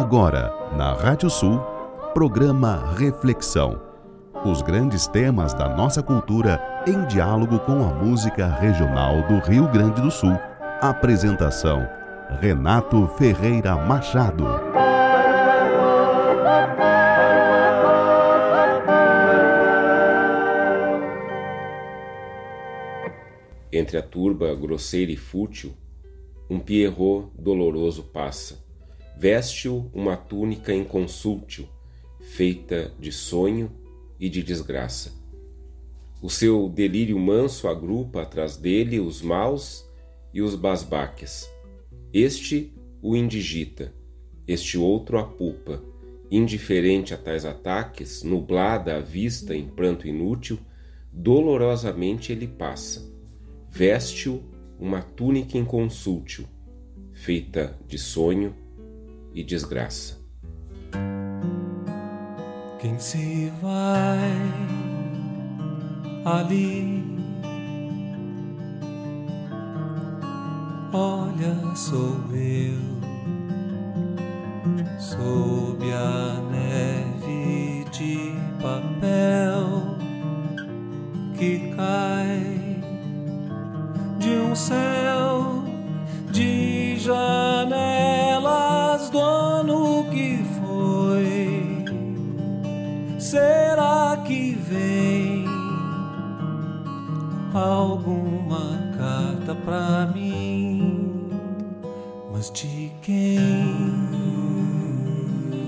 Agora, na Rádio Sul, programa Reflexão. Os grandes temas da nossa cultura em diálogo com a música regional do Rio Grande do Sul. Apresentação: Renato Ferreira Machado. Entre a turba grosseira e fútil, um Pierrot doloroso passa Veste-o uma túnica inconsútil, feita de sonho e de desgraça. O seu delírio manso agrupa atrás dele os maus e os basbaques. Este o indigita, este outro a pulpa. Indiferente a tais ataques, nublada a vista em pranto inútil, dolorosamente ele passa. Veste-o uma túnica inconsútil, feita de sonho e desgraça. Quem se vai ali? Olha, sou eu, sob a neve de papel que cai de um céu de janela Será que vem alguma carta pra mim? Mas de quem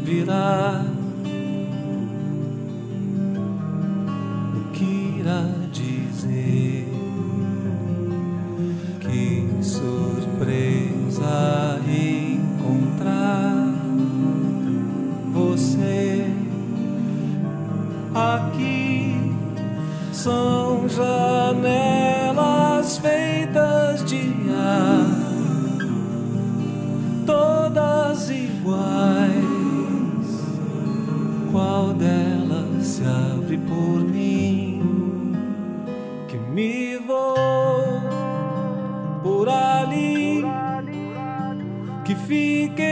virá? Delas se abre por mim? Que me vou por ali que fiquei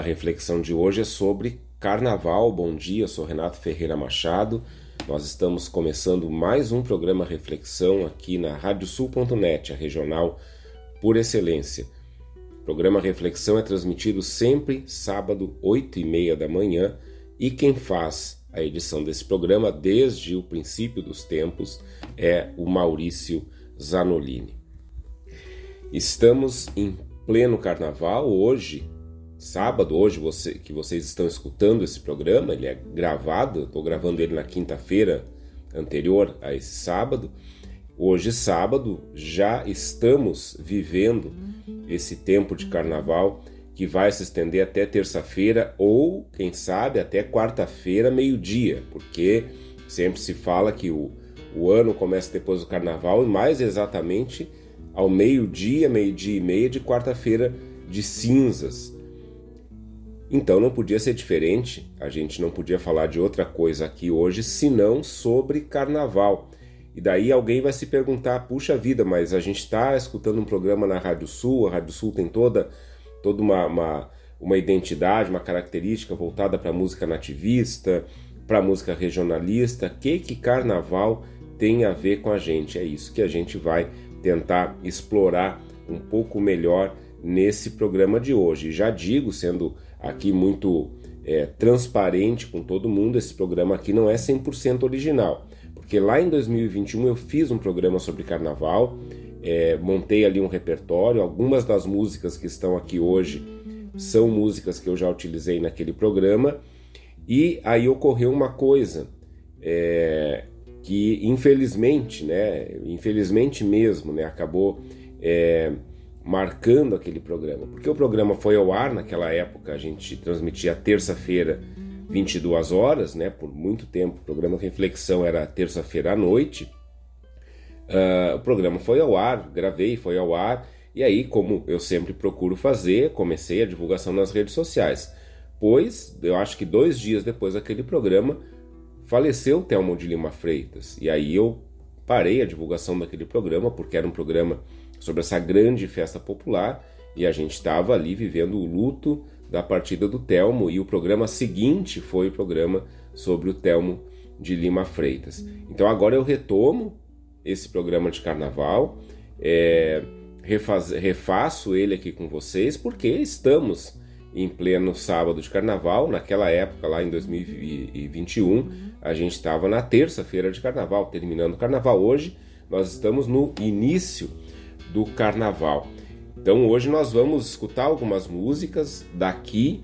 Nossa reflexão de hoje é sobre carnaval. Bom dia, sou Renato Ferreira Machado. Nós estamos começando mais um programa Reflexão aqui na radiosul.net, a regional por excelência. O programa Reflexão é transmitido sempre sábado, 8 e meia da manhã, e quem faz a edição desse programa desde o princípio dos tempos é o Maurício Zanolini. Estamos em pleno carnaval, hoje sábado, hoje você, que vocês estão escutando esse programa, ele é gravado, estou gravando ele na quinta-feira anterior a esse sábado. Hoje, sábado, já estamos vivendo esse tempo de carnaval que vai se estender até terça-feira ou, quem sabe, até quarta-feira, meio-dia, porque sempre se fala que o, o ano começa depois do carnaval e mais exatamente ao meio-dia, meio-dia e meia de quarta-feira de cinzas. Então não podia ser diferente, a gente não podia falar de outra coisa aqui hoje senão sobre carnaval. E daí alguém vai se perguntar: puxa vida, mas a gente está escutando um programa na Rádio Sul, a Rádio Sul tem toda, toda uma, uma, uma identidade, uma característica voltada para a música nativista, para a música regionalista. O que, que carnaval tem a ver com a gente? É isso que a gente vai tentar explorar um pouco melhor nesse programa de hoje. Já digo, sendo aqui muito é, transparente com todo mundo, esse programa aqui não é 100% original. Porque lá em 2021 eu fiz um programa sobre carnaval, é, montei ali um repertório. Algumas das músicas que estão aqui hoje são músicas que eu já utilizei naquele programa. E aí ocorreu uma coisa é, que infelizmente, né, infelizmente mesmo, né, acabou é, marcando aquele programa. Porque o programa foi ao ar naquela época, a gente transmitia terça-feira 22 horas, né? Por muito tempo, o programa Reflexão era terça-feira à noite. Uh, o programa foi ao ar, gravei, foi ao ar, e aí, como eu sempre procuro fazer, comecei a divulgação nas redes sociais. Pois, eu acho que dois dias depois daquele programa, faleceu Thelmo de Lima Freitas. E aí eu parei a divulgação daquele programa, porque era um programa sobre essa grande festa popular, e a gente estava ali vivendo o luto da partida do Telmo e o programa seguinte foi o programa sobre o Telmo de Lima Freitas. Então agora eu retomo esse programa de carnaval, é, refaz, refaço ele aqui com vocês porque estamos em pleno sábado de carnaval. Naquela época, lá em 2021, a gente estava na terça-feira de carnaval, terminando o carnaval. Hoje nós estamos no início do carnaval. Então hoje nós vamos escutar algumas músicas daqui,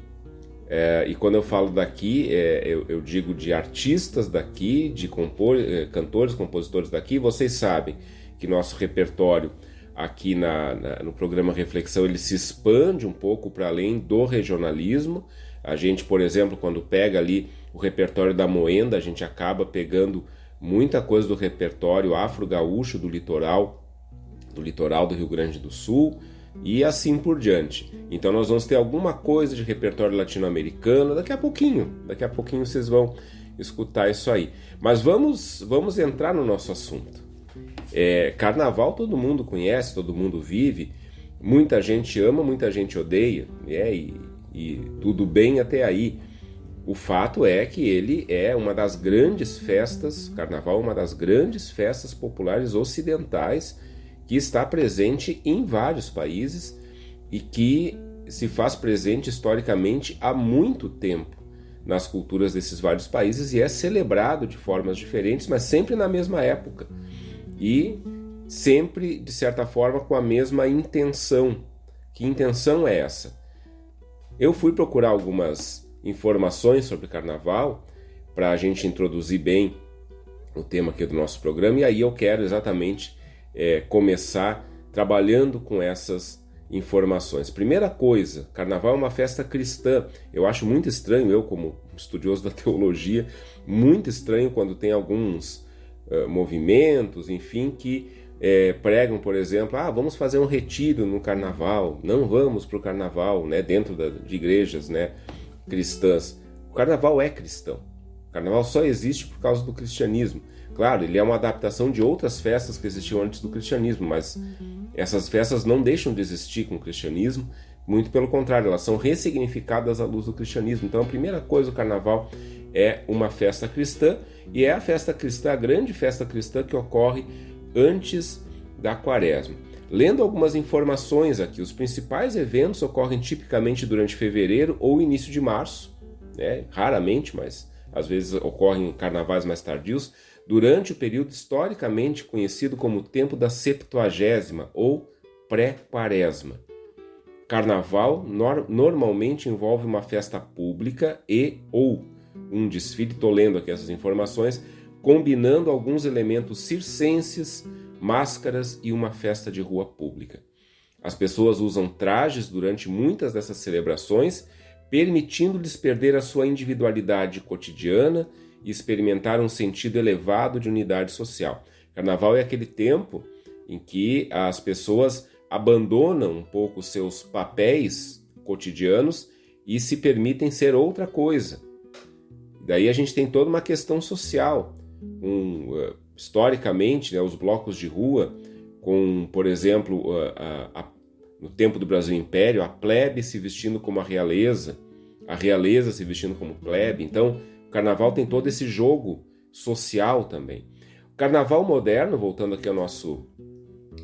é, e quando eu falo daqui, é, eu, eu, digo de artistas daqui, de compor, é, cantores, compositores daqui. Vocês sabem que nosso repertório aqui na, na, no programa Reflexão ele se expande um pouco para além do regionalismo. A gente, por exemplo, quando pega ali o repertório da Moenda, a gente acaba pegando muita coisa do repertório afro-gaúcho do litoral, do litoral do Rio Grande do Sul e assim por diante. Então nós vamos ter alguma coisa de repertório latino-americano daqui a pouquinho. Daqui a pouquinho vocês vão escutar isso aí. Mas vamos vamos entrar no nosso assunto. É, carnaval todo mundo conhece, todo mundo vive. Muita gente ama, muita gente odeia, é, e, e tudo bem até aí. O fato é que ele é uma das grandes festas, carnaval é uma das grandes festas populares ocidentais que está presente em vários países e que se faz presente historicamente há muito tempo nas culturas desses vários países e é celebrado de formas diferentes, mas sempre na mesma época e sempre de certa forma com a mesma intenção. Que intenção é essa? Eu fui procurar algumas informações sobre carnaval para a gente introduzir bem o tema aqui do nosso programa e aí eu quero exatamente é, começar trabalhando com essas informações. Primeira coisa, carnaval é uma festa cristã. Eu acho muito estranho, eu como estudioso da teologia, muito estranho quando tem alguns uh, movimentos, enfim, que é, pregam, por exemplo, ah, vamos fazer um retiro no carnaval, não vamos para o carnaval, né, dentro da, de igrejas né, cristãs. O carnaval é cristão. Carnaval só existe por causa do cristianismo. Claro, ele é uma adaptação de outras festas que existiam antes do cristianismo, mas uhum. essas festas não deixam de existir com o cristianismo, muito pelo contrário, elas são ressignificadas à luz do cristianismo. Então, a primeira coisa, o carnaval é uma festa cristã e é a festa cristã, a grande festa cristã que ocorre antes da quaresma. Lendo algumas informações aqui, os principais eventos ocorrem tipicamente durante fevereiro ou início de março, né? raramente, mas às vezes ocorrem carnavais mais tardios durante o período historicamente conhecido como tempo da Septuagésima ou pré-quaresma. Carnaval nor normalmente envolve uma festa pública e ou um desfile, estou lendo aqui essas informações, combinando alguns elementos circenses máscaras e uma festa de rua pública. As pessoas usam trajes durante muitas dessas celebrações, permitindo-lhes perder a sua individualidade cotidiana e experimentar um sentido elevado de unidade social. Carnaval é aquele tempo em que as pessoas abandonam um pouco seus papéis cotidianos e se permitem ser outra coisa. Daí a gente tem toda uma questão social. Um, uh, historicamente, né, os blocos de rua, com, por exemplo, a, a, no tempo do Brasil Império, a plebe se vestindo como a realeza, a realeza se vestindo como plebe. Então, o carnaval tem todo esse jogo social também. O carnaval moderno, voltando aqui ao nosso.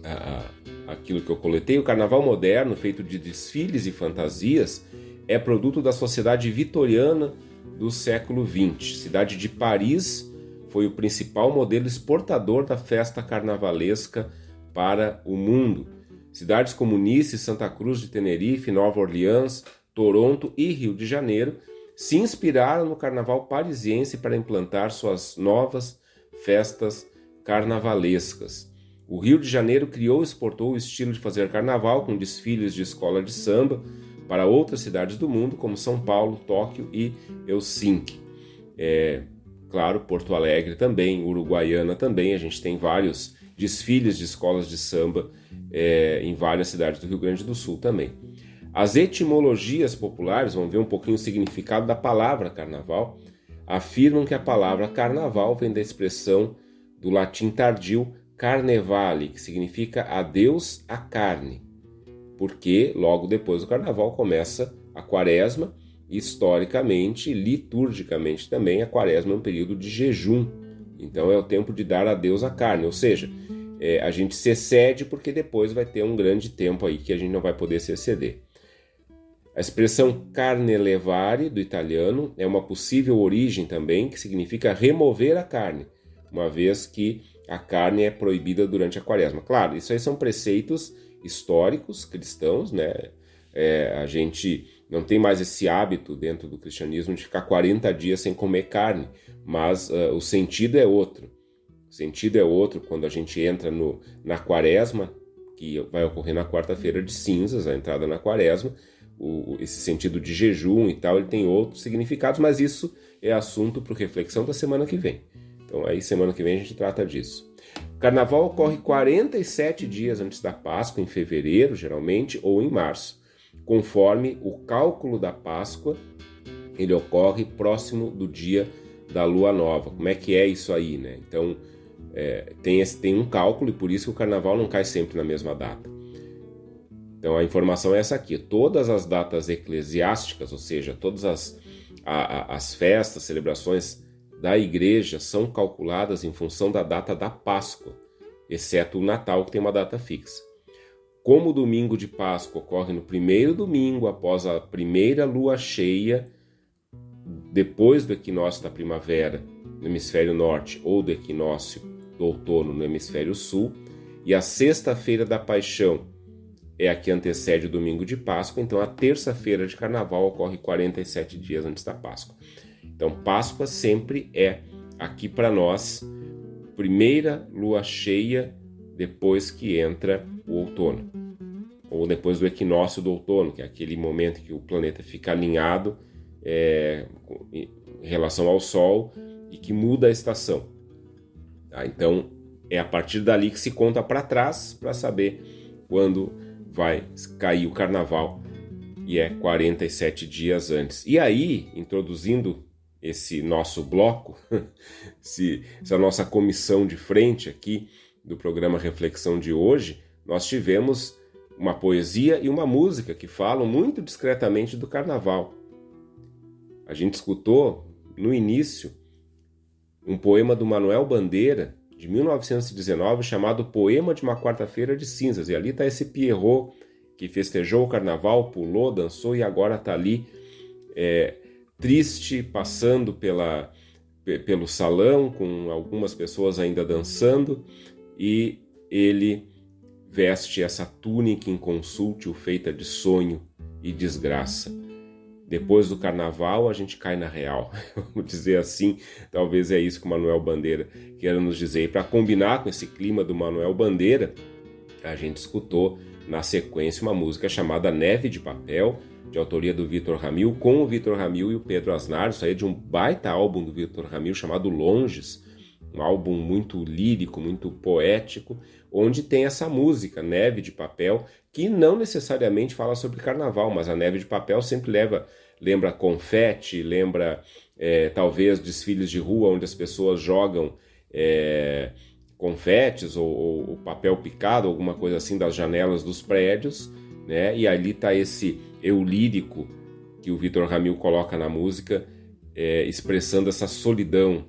A, aquilo que eu coletei, o carnaval moderno, feito de desfiles e fantasias, é produto da sociedade vitoriana do século XX. Cidade de Paris foi o principal modelo exportador da festa carnavalesca para o mundo. Cidades como Nice, Santa Cruz de Tenerife, Nova Orleans, Toronto e Rio de Janeiro se inspiraram no carnaval parisiense para implantar suas novas festas carnavalescas. O Rio de Janeiro criou e exportou o estilo de fazer carnaval com desfiles de escola de samba para outras cidades do mundo, como São Paulo, Tóquio e Helsinki. É, claro, Porto Alegre também, Uruguaiana também, a gente tem vários desfiles de escolas de samba é, em várias cidades do Rio Grande do Sul também. As etimologias populares, vamos ver um pouquinho o significado da palavra carnaval, afirmam que a palavra carnaval vem da expressão do latim tardio carnevale, que significa adeus à carne, porque logo depois do carnaval começa a quaresma, historicamente, liturgicamente também, a quaresma é um período de jejum, então é o tempo de dar adeus à carne, ou seja, é, a gente se excede porque depois vai ter um grande tempo aí que a gente não vai poder se exceder. A expressão carne levare, do italiano, é uma possível origem também, que significa remover a carne, uma vez que a carne é proibida durante a quaresma. Claro, isso aí são preceitos históricos cristãos, né? É, a gente não tem mais esse hábito dentro do cristianismo de ficar 40 dias sem comer carne, mas uh, o sentido é outro. O sentido é outro quando a gente entra no, na quaresma, que vai ocorrer na quarta-feira de cinzas, a entrada na quaresma, o, esse sentido de jejum e tal, ele tem outros significados, mas isso é assunto para reflexão da semana que vem. Então aí semana que vem a gente trata disso. O carnaval ocorre 47 dias antes da Páscoa, em fevereiro, geralmente, ou em março. Conforme o cálculo da Páscoa, ele ocorre próximo do dia da lua nova. Como é que é isso aí, né? Então, é, tem, esse, tem um cálculo e por isso o carnaval não cai sempre na mesma data. Então, a informação é essa aqui. Todas as datas eclesiásticas, ou seja, todas as, a, a, as festas, celebrações da igreja são calculadas em função da data da Páscoa, exceto o Natal, que tem uma data fixa. Como o domingo de Páscoa ocorre no primeiro domingo após a primeira lua cheia, depois do equinócio da primavera no hemisfério norte ou do equinócio do outono no hemisfério sul, e a sexta-feira da paixão é a que antecede o domingo de Páscoa, então a terça-feira de carnaval ocorre 47 dias antes da Páscoa. Então, Páscoa sempre é aqui para nós primeira lua cheia depois que entra o outono, ou depois do equinócio do outono, que é aquele momento que o planeta fica alinhado é, em relação ao Sol e que muda a estação. Tá? Então, é a partir dali que se conta para trás para saber quando vai cair o carnaval e é 47 dias antes. E aí, introduzindo esse nosso bloco, se, essa nossa comissão de frente aqui do programa Reflexão de hoje, nós tivemos uma poesia e uma música que falam muito discretamente do carnaval. A gente escutou no início um poema do Manuel Bandeira, de 1919, chamado Poema de uma Quarta-feira de Cinzas. E ali está esse Pierrot que festejou o carnaval, pulou, dançou e agora está ali é, triste, passando pela, pelo salão, com algumas pessoas ainda dançando, e ele veste essa túnica inconsútil feita de sonho e desgraça. Depois do carnaval, a gente cai na real. Vamos dizer assim, talvez é isso que o Manuel Bandeira queira nos dizer. E para combinar com esse clima do Manuel Bandeira, a gente escutou na sequência uma música chamada Neve de Papel, de autoria do Vitor Ramil, com o Vitor Ramil e o Pedro Asnar. Isso aí é de um baita álbum do Vitor Ramil chamado Longes, um álbum muito lírico, muito poético, onde tem essa música, Neve de Papel, que não necessariamente fala sobre carnaval, mas a neve de papel sempre leva lembra confete, lembra é, talvez desfiles de rua onde as pessoas jogam é, confetes ou, ou, papel picado, alguma coisa assim das janelas dos prédios, né? E ali está esse eu lírico que o Vitor Ramil coloca na música, é, expressando essa solidão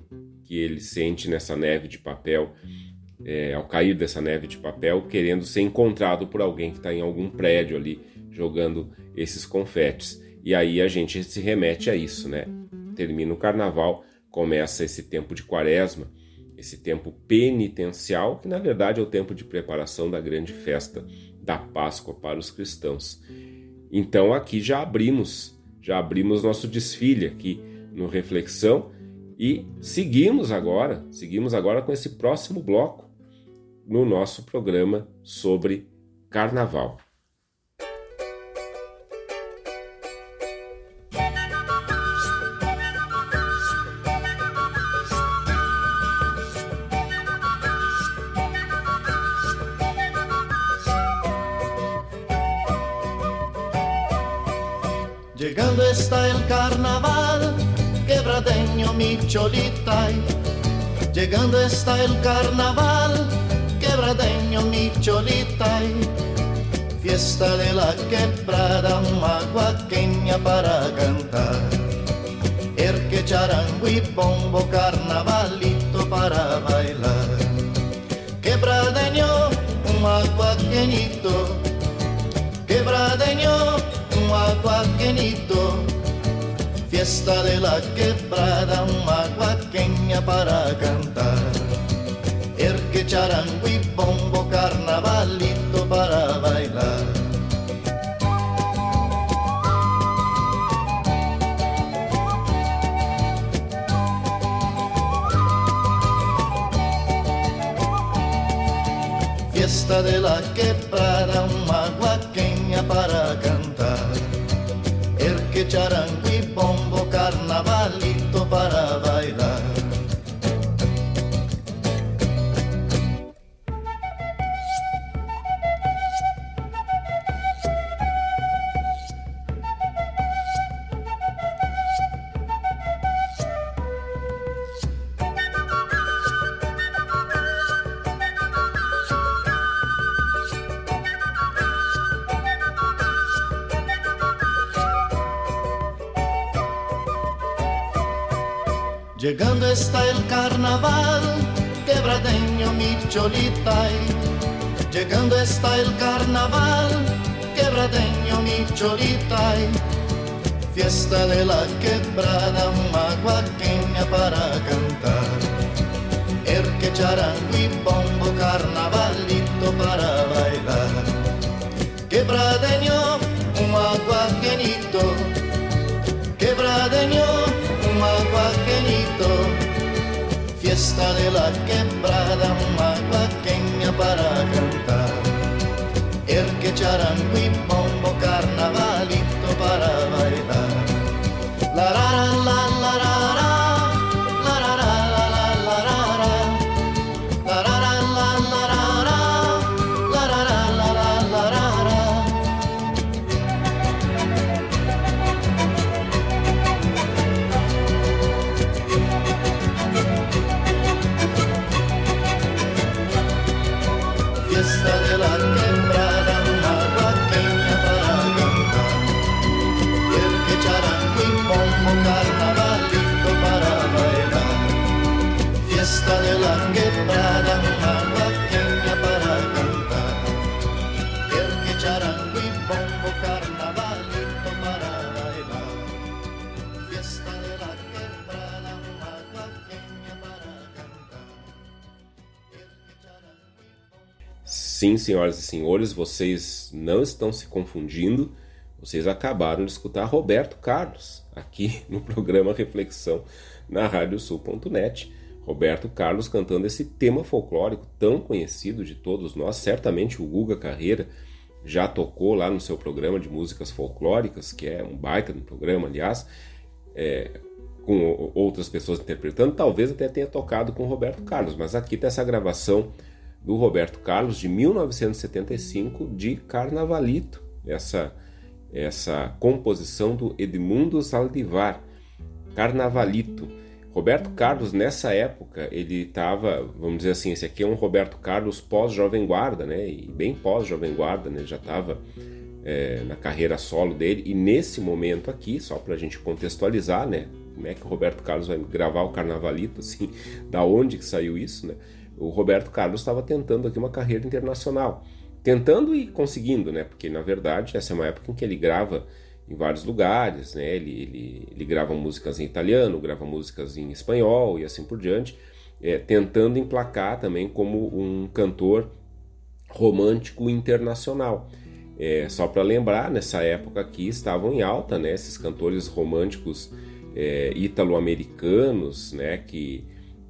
que ele sente nessa neve de papel, é, ao cair dessa neve de papel, querendo ser encontrado por alguém que está em algum prédio ali jogando esses confetes. E aí a gente se remete a isso, né? Termina o carnaval, começa esse tempo de quaresma, esse tempo penitencial, que na verdade é o tempo de preparação da grande festa da Páscoa para os cristãos. Então aqui já abrimos, já abrimos nosso desfile aqui no Reflexão e seguimos agora, seguimos agora com esse próximo bloco no nosso programa sobre carnaval. Cholita. Llegando está el carnaval, quebradeño mi cholita. Fiesta de la quebrada, maguaqueña para cantar. Erque charango y bombo, carnavalito para bailar. Quebradeño, un maguaqueñito. Quebradeño, un maguaqueñito fiesta de la quebrada, una guaqueña para cantar. El que charango y bombo, carnavalito para bailar. Fiesta de la quebrada, una guaqueña para cantar. El que charango carnaval cholita. Llegando está el carnaval, quebradeño mi cholita. Fiesta de la quebrada, maguaqueña para cantar. El que charango y bombo, carnavalito para bailar. Quebradeño, un maguaqueñito. Quebradeño, maguaqueñito, fiesta de la quebrada, maguaqueña para cantar. El que charango y bombo, Sim, senhoras e senhores, vocês não estão se confundindo. Vocês acabaram de escutar Roberto Carlos aqui no programa Reflexão na radiosul.net. Roberto Carlos cantando esse tema folclórico tão conhecido de todos nós. Certamente o Guga Carreira já tocou lá no seu programa de músicas folclóricas, que é um baita no programa, aliás, é, com outras pessoas interpretando. Talvez até tenha tocado com Roberto Carlos, mas aqui está essa gravação do Roberto Carlos de 1975 de Carnavalito, essa essa composição do Edmundo Saldivar, Carnavalito. Roberto Carlos, nessa época, ele estava, vamos dizer assim, esse aqui é um Roberto Carlos pós-Jovem Guarda, né? E bem pós-Jovem Guarda, né? Ele já estava é, na carreira solo dele. E nesse momento aqui, só para a gente contextualizar, né? Como é que o Roberto Carlos vai gravar o Carnavalito, assim, da onde que saiu isso, né? O Roberto Carlos estava tentando aqui uma carreira internacional tentando e conseguindo, né? Porque na verdade essa é uma época em que ele grava em vários lugares, né? Ele, ele, ele grava músicas em italiano, grava músicas em espanhol e assim por diante, é, tentando emplacar também como um cantor romântico internacional. É, só para lembrar, nessa época aqui estavam em alta, né? Esses cantores românticos é, italo-americanos, né? Que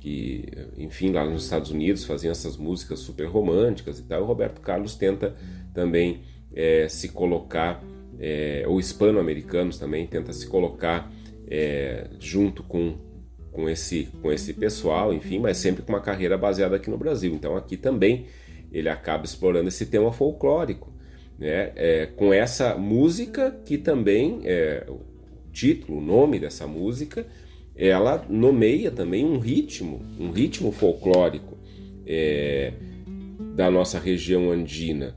que, enfim, lá nos Estados Unidos faziam essas músicas super românticas e tal. O Roberto Carlos tenta também é, se colocar, é, ou hispano-americanos também tenta se colocar é, junto com, com, esse, com esse pessoal, enfim, mas sempre com uma carreira baseada aqui no Brasil. Então aqui também ele acaba explorando esse tema folclórico, né? É, com essa música que também, é, o título, o nome dessa música, ela nomeia também um ritmo, um ritmo folclórico é, da nossa região andina.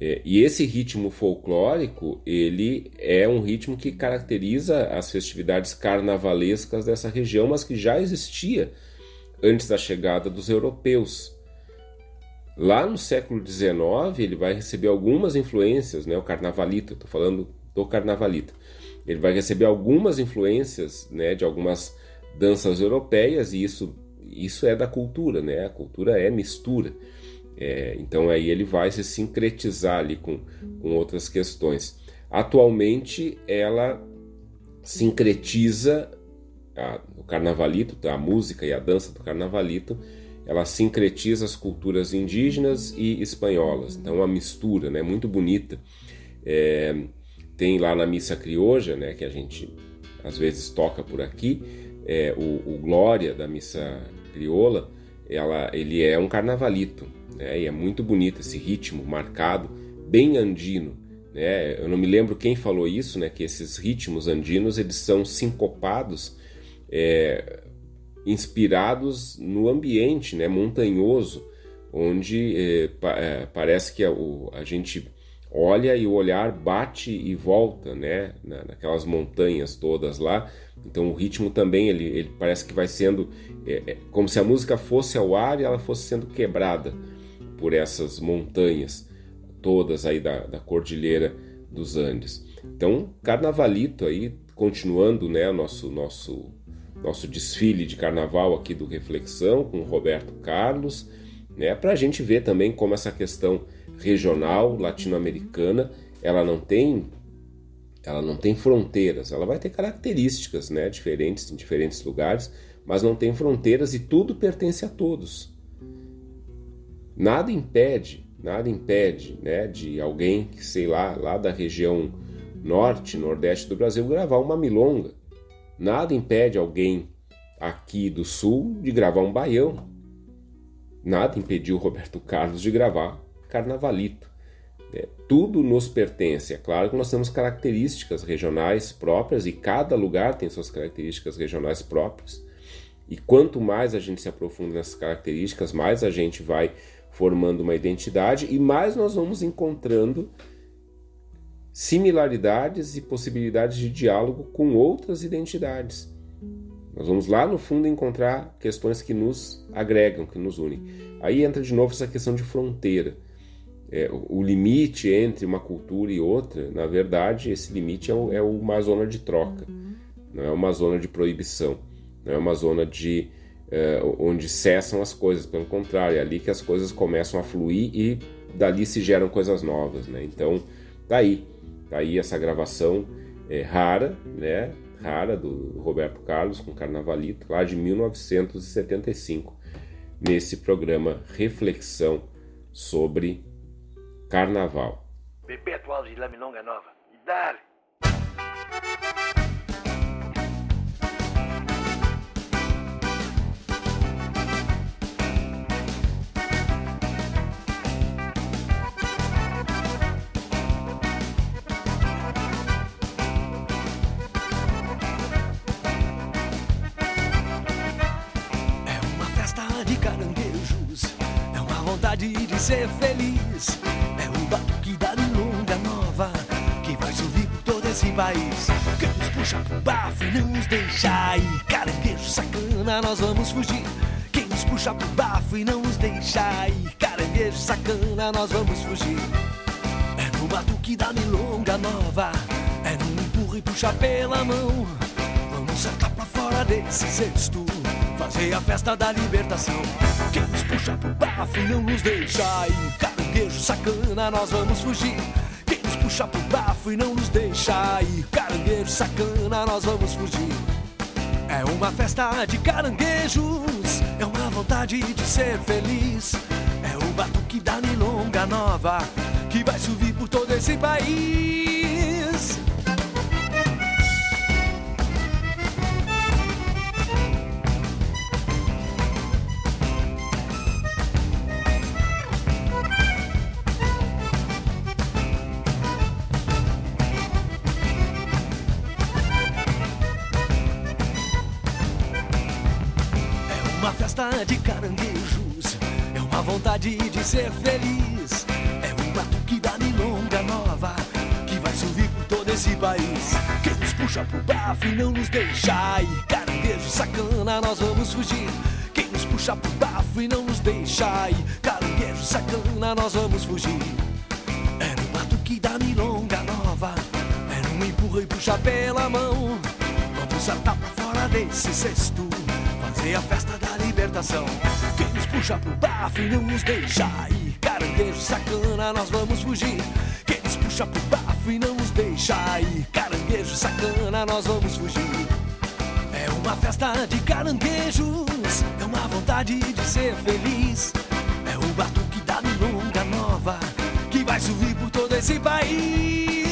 É, e esse ritmo folclórico, ele é um ritmo que caracteriza as festividades carnavalescas dessa região, mas que já existia antes da chegada dos europeus. Lá no século XIX, ele vai receber algumas influências, né? o carnavalito, estou falando do carnavalito ele vai receber algumas influências né, de algumas danças europeias e isso, isso é da cultura, né? A cultura é mistura. É, então aí ele vai se sincretizar ali com, com outras questões. Atualmente ela sincretiza a, o carnavalito, a música e a dança do carnavalito, ela sincretiza as culturas indígenas e espanholas. Então uma mistura, né? Muito bonita. É, tem lá na missa crioja, né, que a gente às vezes toca por aqui, é, o, o Glória da missa crioula, ela, ele é um carnavalito, né, e é muito bonito esse ritmo marcado, bem andino. Né? Eu não me lembro quem falou isso, né, que esses ritmos andinos eles são sincopados, é, inspirados no ambiente né, montanhoso, onde é, pa, é, parece que a, o, a gente olha e o olhar bate e volta, né, naquelas montanhas todas lá. Então o ritmo também ele, ele parece que vai sendo é, é, como se a música fosse ao ar e ela fosse sendo quebrada por essas montanhas todas aí da, da cordilheira dos Andes. Então Carnavalito aí continuando, né, nosso nosso nosso desfile de carnaval aqui do Reflexão com Roberto Carlos, né, para a gente ver também como essa questão regional latino-americana, ela não tem ela não tem fronteiras, ela vai ter características, né, diferentes em diferentes lugares, mas não tem fronteiras e tudo pertence a todos. Nada impede, nada impede, né, de alguém que sei lá, lá da região norte, nordeste do Brasil gravar uma milonga. Nada impede alguém aqui do sul de gravar um baião. Nada impediu Roberto Carlos de gravar carnavalito. É, tudo nos pertence. É claro que nós temos características regionais próprias e cada lugar tem suas características regionais próprias. E quanto mais a gente se aprofunda nessas características, mais a gente vai formando uma identidade e mais nós vamos encontrando similaridades e possibilidades de diálogo com outras identidades. Nós vamos lá no fundo encontrar questões que nos agregam, que nos unem. Aí entra de novo essa questão de fronteira é, o limite entre uma cultura e outra, na verdade, esse limite é, o, é uma zona de troca, uhum. não é uma zona de proibição, não é uma zona de é, onde cessam as coisas, pelo contrário, é ali que as coisas começam a fluir e dali se geram coisas novas, né? Então, tá aí, Tá aí essa gravação é, rara, né? Rara do Roberto Carlos com Carnavalito, lá de 1975, nesse programa Reflexão sobre Carnaval. Bebeto Alves de Lamilonga Nova. E dale! ser feliz. Bafo e não nos deixa ir. Caranguejo sacana, nós vamos fugir. Quem nos puxa pro bafo e não nos deixa ir. Caranguejo sacana, nós vamos fugir. É no batuque da milonga nova. É no empurra e puxa pela mão. Vamos saltar pra fora desse cesto fazer a festa da libertação. Quem nos puxa pro bafo e não nos deixa ir. Caranguejo sacana, nós vamos fugir. Quem nos puxa pro bafo e não nos deixa ir. Caranguejo sacana, nós vamos fugir. É uma festa de caranguejos, é uma vontade de ser feliz. É o batuque da milonga nova que vai subir por todo esse país. De caranguejos. É uma vontade de ser feliz. É um batuque da milonga nova que vai subir por todo esse país. Quem nos puxa pro bafo e não nos deixa ir. Caranguejo sacana, nós vamos fugir. Quem nos puxa pro bafo e não nos deixa ir. Caranguejo sacana, nós vamos fugir. É no batuque da milonga nova. É no empurra e puxa pela mão. Vamos saltar pra fora desse cesto. Fazer a festa da libertação. Quem nos puxa pro bafo e não nos deixa ir. Caranguejo sacana, nós vamos fugir. Quem nos puxa pro bafo e não nos deixa ir. Caranguejo sacana, nós vamos fugir. É uma festa de caranguejos, é uma vontade de ser feliz. É o batuque da milonga nova que vai subir por todo esse país.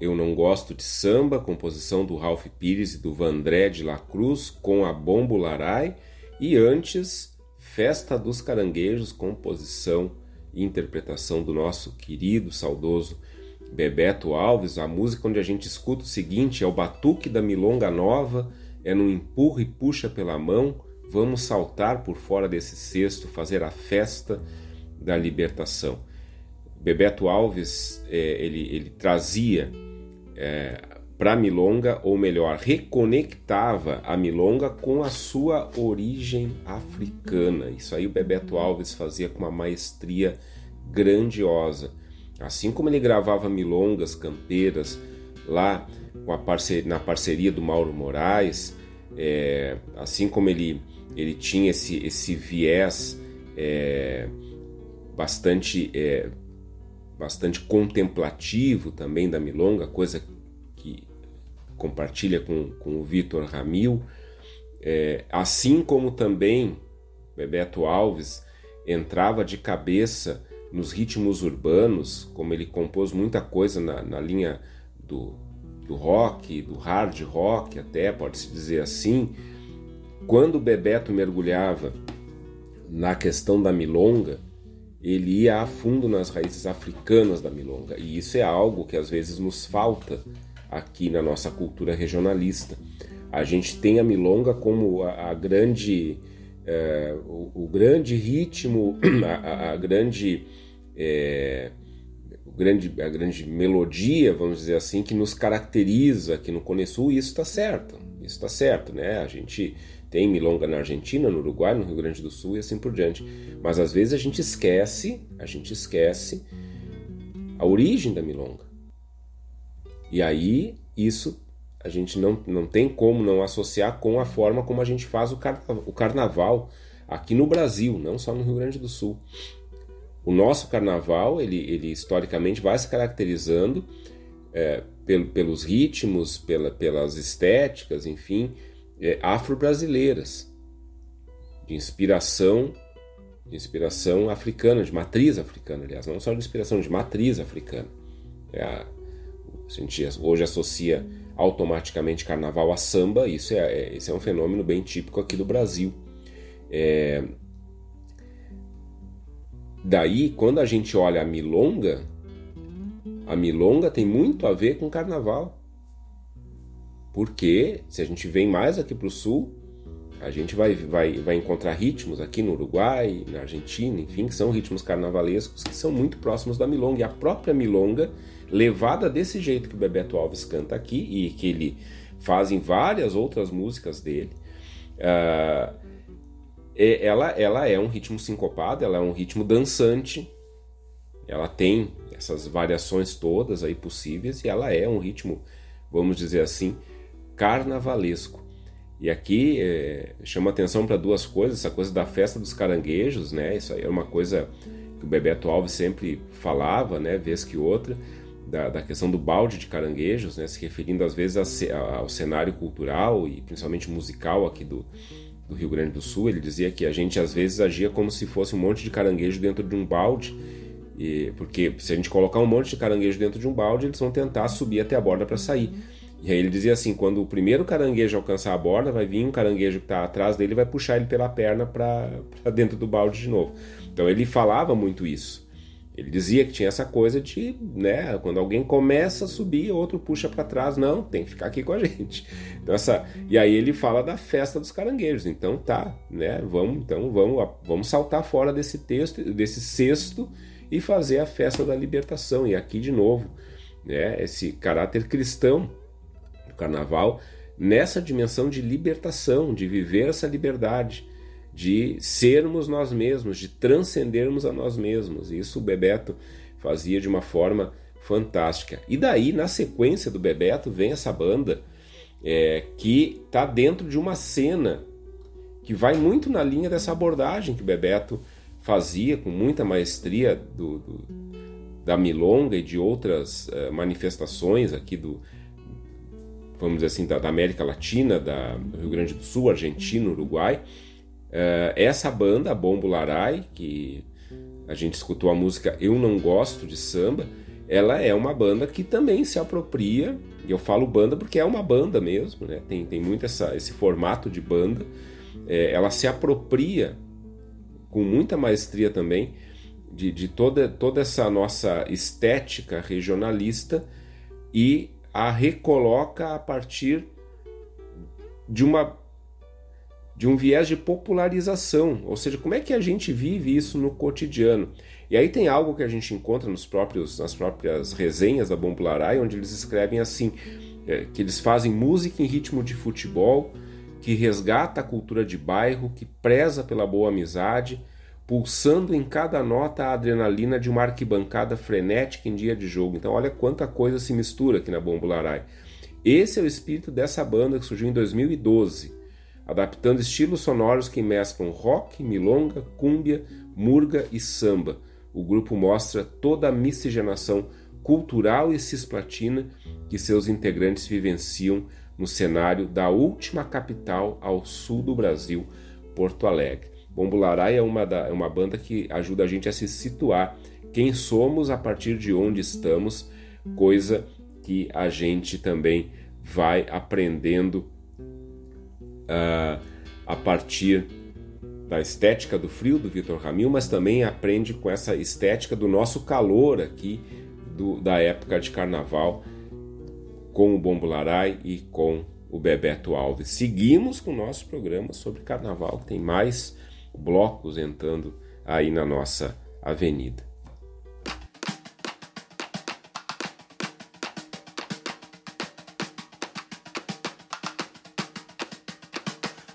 Eu Não Gosto de Samba, composição do Ralph Pires e do Vandré de la Cruz, com a Bombo Larai, e antes Festa dos Caranguejos, composição e interpretação do nosso querido, saudoso Bebeto Alves. A música onde a gente escuta o seguinte é o Batuque da Milonga Nova, é no empurra e puxa pela mão, vamos saltar por fora desse cesto, fazer a festa da libertação. Bebeto Alves é, ele, ele trazia é, para milonga, ou melhor, reconectava a milonga com a sua origem africana. Isso aí o Bebeto Alves fazia com uma maestria grandiosa. Assim como ele gravava milongas campeiras lá na parceria do Mauro Moraes, é, assim como ele, ele tinha esse, esse viés é, bastante é, bastante contemplativo também da milonga, coisa que compartilha com, com o Vitor Ramil, é, assim como também Bebeto Alves entrava de cabeça nos ritmos urbanos, como ele compôs muita coisa na, na linha do, do rock, do hard rock até, pode-se dizer assim, quando o Bebeto mergulhava na questão da milonga, ele ia a fundo nas raízes africanas da milonga. E isso é algo que às vezes nos falta aqui na nossa cultura regionalista. A gente tem a milonga como a, a grande, é, o, o, grande ritmo, a, a grande, é, o grande, a grande melodia, vamos dizer assim, que nos caracteriza aqui no Cone Sul. E isso está certo. Isso está certo, né? A gente tem milonga na Argentina, no Uruguai, no Rio Grande do Sul e assim por diante. Mas às vezes a gente esquece, a gente esquece a origem da milonga. E aí isso a gente não, não tem como não associar com a forma como a gente faz o, car o carnaval aqui no Brasil, não só no Rio Grande do Sul. O nosso carnaval, ele, ele historicamente vai se caracterizando é, pelos ritmos, pela, pelas estéticas, enfim, é, afro-brasileiras, de inspiração, de inspiração africana, de matriz africana, aliás, não só de inspiração, de matriz africana. É a, a gente hoje associa automaticamente carnaval a samba, isso é, é, esse é um fenômeno bem típico aqui do Brasil. É, daí, quando a gente olha a milonga, a milonga tem muito a ver com carnaval. Porque se a gente vem mais aqui para o sul, a gente vai, vai, vai encontrar ritmos aqui no Uruguai, na Argentina, enfim, que são ritmos carnavalescos que são muito próximos da milonga. E a própria milonga, levada desse jeito que o Bebeto Alves canta aqui e que ele faz em várias outras músicas dele, uh, ela, ela é um ritmo sincopado, ela é um ritmo dançante, ela tem essas variações todas aí possíveis e ela é um ritmo, vamos dizer assim, carnavalesco. E aqui é, chama atenção para duas coisas, essa coisa da festa dos caranguejos, né? Isso aí é uma coisa que o Bebeto Alves sempre falava, né? Vez que outra, da, da questão do balde de caranguejos, né? Se referindo às vezes ao cenário cultural e principalmente musical aqui do, do Rio Grande do Sul. Ele dizia que a gente às vezes agia como se fosse um monte de caranguejo dentro de um balde, e, porque se a gente colocar um monte de caranguejo dentro de um balde, eles vão tentar subir até a borda para sair. E aí ele dizia assim: quando o primeiro caranguejo alcançar a borda, vai vir um caranguejo que está atrás dele vai puxar ele pela perna para dentro do balde de novo. Então ele falava muito isso. Ele dizia que tinha essa coisa de, né, quando alguém começa a subir, outro puxa para trás, não, tem que ficar aqui com a gente. Então essa, e aí ele fala da festa dos caranguejos. Então tá, né, vamos, então vamos, vamos saltar fora desse texto, desse cesto e fazer a festa da libertação. E aqui de novo, né, esse caráter cristão carnaval nessa dimensão de libertação, de viver essa liberdade, de sermos nós mesmos, de transcendermos a nós mesmos. Isso o Bebeto fazia de uma forma fantástica. E daí, na sequência do Bebeto, vem essa banda é, que está dentro de uma cena que vai muito na linha dessa abordagem que o Bebeto fazia com muita maestria do, do da milonga e de outras uh, manifestações aqui do, vamos dizer assim, da, da América Latina, da, do Rio Grande do Sul, Argentina, Uruguai. Uh, essa banda, a Bombo Larai, que a gente escutou a música Eu Não Gosto de Samba, ela é uma banda que também se apropria, e eu falo banda porque é uma banda mesmo, né? tem, tem muito essa, esse formato de banda, é, ela se apropria com muita maestria também de, de toda, toda essa nossa estética regionalista e a recoloca a partir de uma de um viés de popularização, ou seja, como é que a gente vive isso no cotidiano. E aí tem algo que a gente encontra nos próprios, nas próprias resenhas da Bombularai, onde eles escrevem assim, é, que eles fazem música em ritmo de futebol, que resgata a cultura de bairro, que preza pela boa amizade, pulsando em cada nota a adrenalina de uma arquibancada frenética em dia de jogo. Então olha quanta coisa se mistura aqui na Bombularai. Esse é o espírito dessa banda que surgiu em 2012 adaptando estilos sonoros que mesclam rock, milonga, cúmbia, murga e samba. O grupo mostra toda a miscigenação cultural e cisplatina que seus integrantes vivenciam no cenário da última capital ao sul do Brasil, Porto Alegre. Bombularai é uma, da, é uma banda que ajuda a gente a se situar quem somos a partir de onde estamos, coisa que a gente também vai aprendendo uh, a partir da estética do frio do Vitor Ramil, mas também aprende com essa estética do nosso calor aqui do, da época de carnaval com o Bombularai e com o Bebeto Alves. Seguimos com o nosso programa sobre carnaval, tem mais blocos entrando aí na nossa avenida.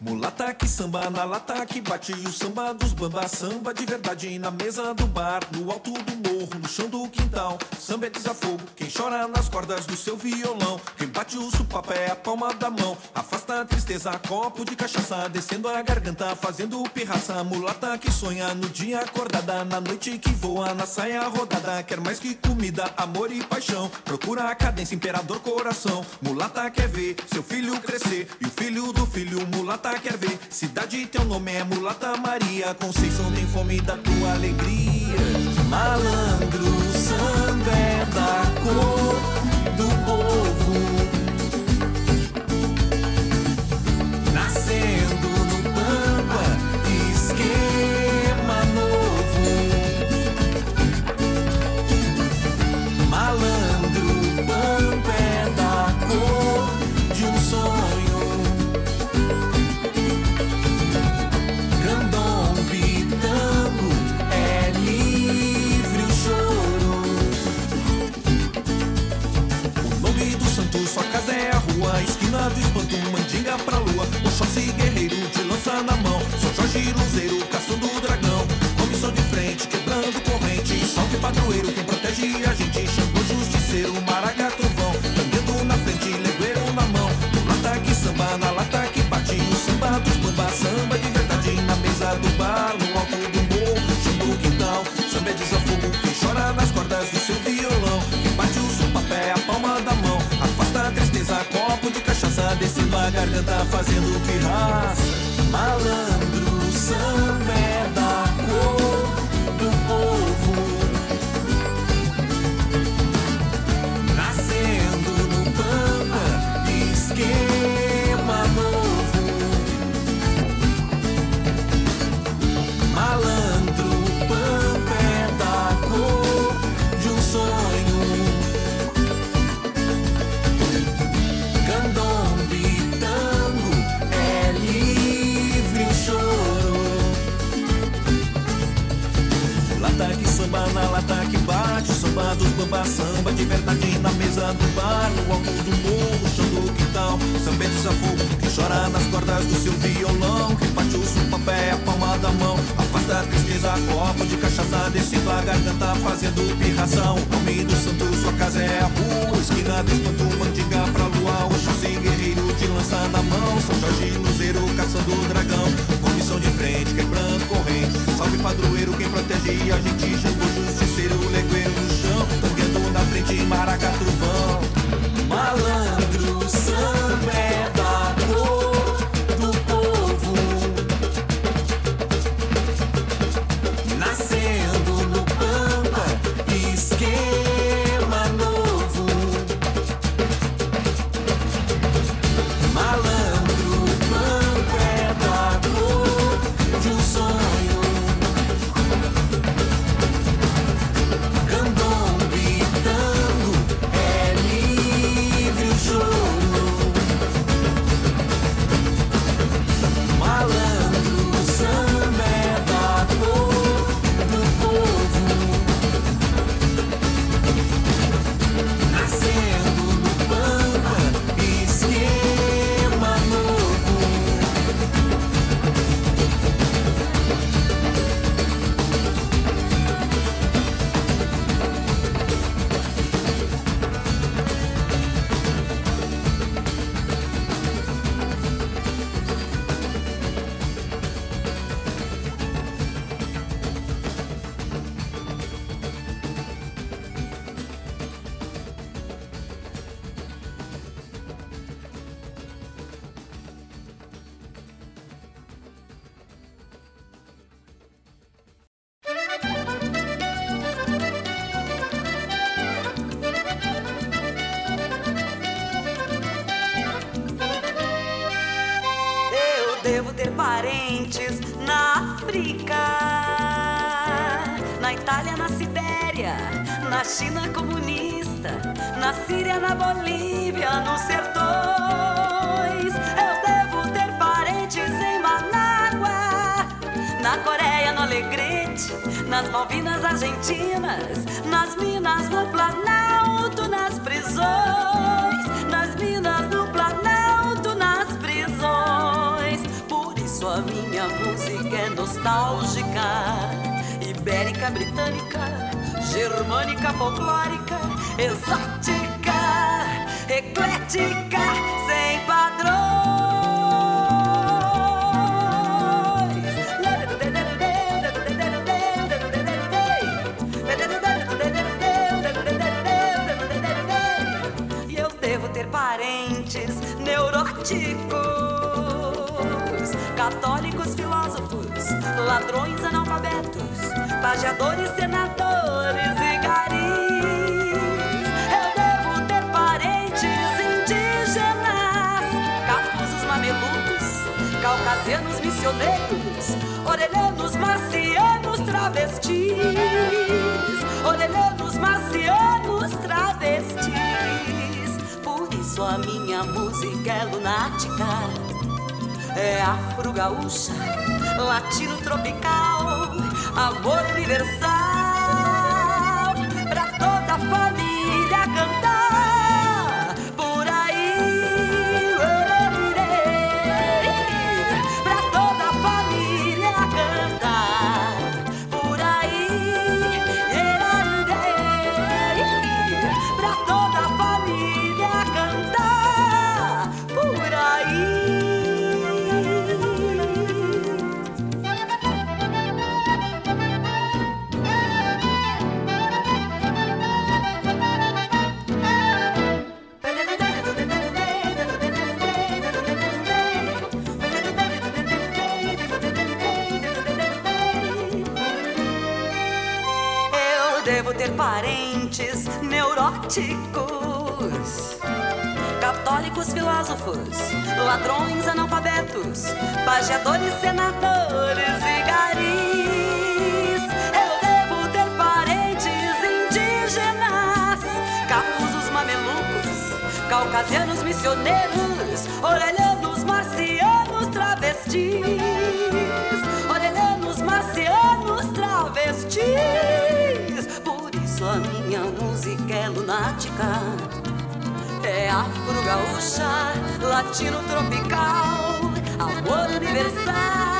Mulata que samba na lata que bate o samba dos bamba Samba de verdade na mesa do bar No alto do morro, no chão do quintal. Samba é desafogo, quem chora nas cordas do seu violão. Quem bate o supapo é a palma da mão. Afasta a tristeza, copo de cachaça Descendo a garganta, fazendo pirraça. Mulata que sonha no dia acordada Na noite que voa na saia rodada. Quer mais que comida, amor e paixão. Procura a cadência, imperador coração. Mulata quer ver seu filho crescer E o filho do filho, mulata quer ver. Cidade, teu nome é Mulata Maria. Conceição tem fome da tua alegria. Malandro, samba é da cor protege a gente. Xangô justiceiro, maragato vão, tangendo na frente, legueiro na mão. Lata que samba, na lata que bate, o samba dos bamba, samba de verdade na mesa do bar, no alto do morro, chão do quintal. Samba é desafogo, quem chora nas cordas do seu violão. Quem bate o seu papé, a palma da mão. Afasta a tristeza, copo de cachaça, descendo a garganta, fazendo pirraça. Malandro, samba é da cor do povo. Esquema novo. Malandro, Pampa é da cor de um sonho. Candombe, tango, é livre o choro. Lata que samba na lata que bate, samba dos bamba, samba de verdade na mesa do bar, no alto do morro. Samba desafogo, quem chora nas cordas do seu violão, quem bate o seu papé, a palma da mão. Afasta a tristeza, copo de cachaça, descendo a garganta, fazendo pirração. Nome do santo, sua casa é a rua, esquina do espanto, mandinga pra lua, Oxóssi guerreiro de lança na mão, São Jorge Luzeiro, caçando o dragão. Comissão de frente, quebrando corrente, salve padroeiro, quem protege a gente, Jango justiceiro, legueiro no chão, tanguendo na frente, maracatu vão. Na Síria, na Bolívia, nos sertões. Eu devo ter parentes em Manágua, na Coreia, no Alegrete, nas Malvinas Argentinas, nas minas no Planalto, nas prisões, nas minas no Planalto, nas prisões. Por isso a minha música é nostálgica, ibérica, britânica, germânica, folclórica, exótica, eclética, sem padrões. E eu devo ter parentes neuróticos, católicos filósofos, ladrões analfabetos, pageadores, senadores e caucasianos missioneiros, orelhanos marcianos travestis, orelhanos marcianos travestis. Por isso a minha música é lunática. É afro-gaúcha, latino tropical, amor universal. Pra toda a família católicos filósofos, ladrões analfabetos, pageadores, senadores e garis. Eu devo ter parentes indígenas, cafusos mamelucos, caucasianos missioneiros, orelhanos marcianos travestis, orelhanos marcianos travestis. A minha música é lunática. É afro-gaúcha, latino tropical, amor universal.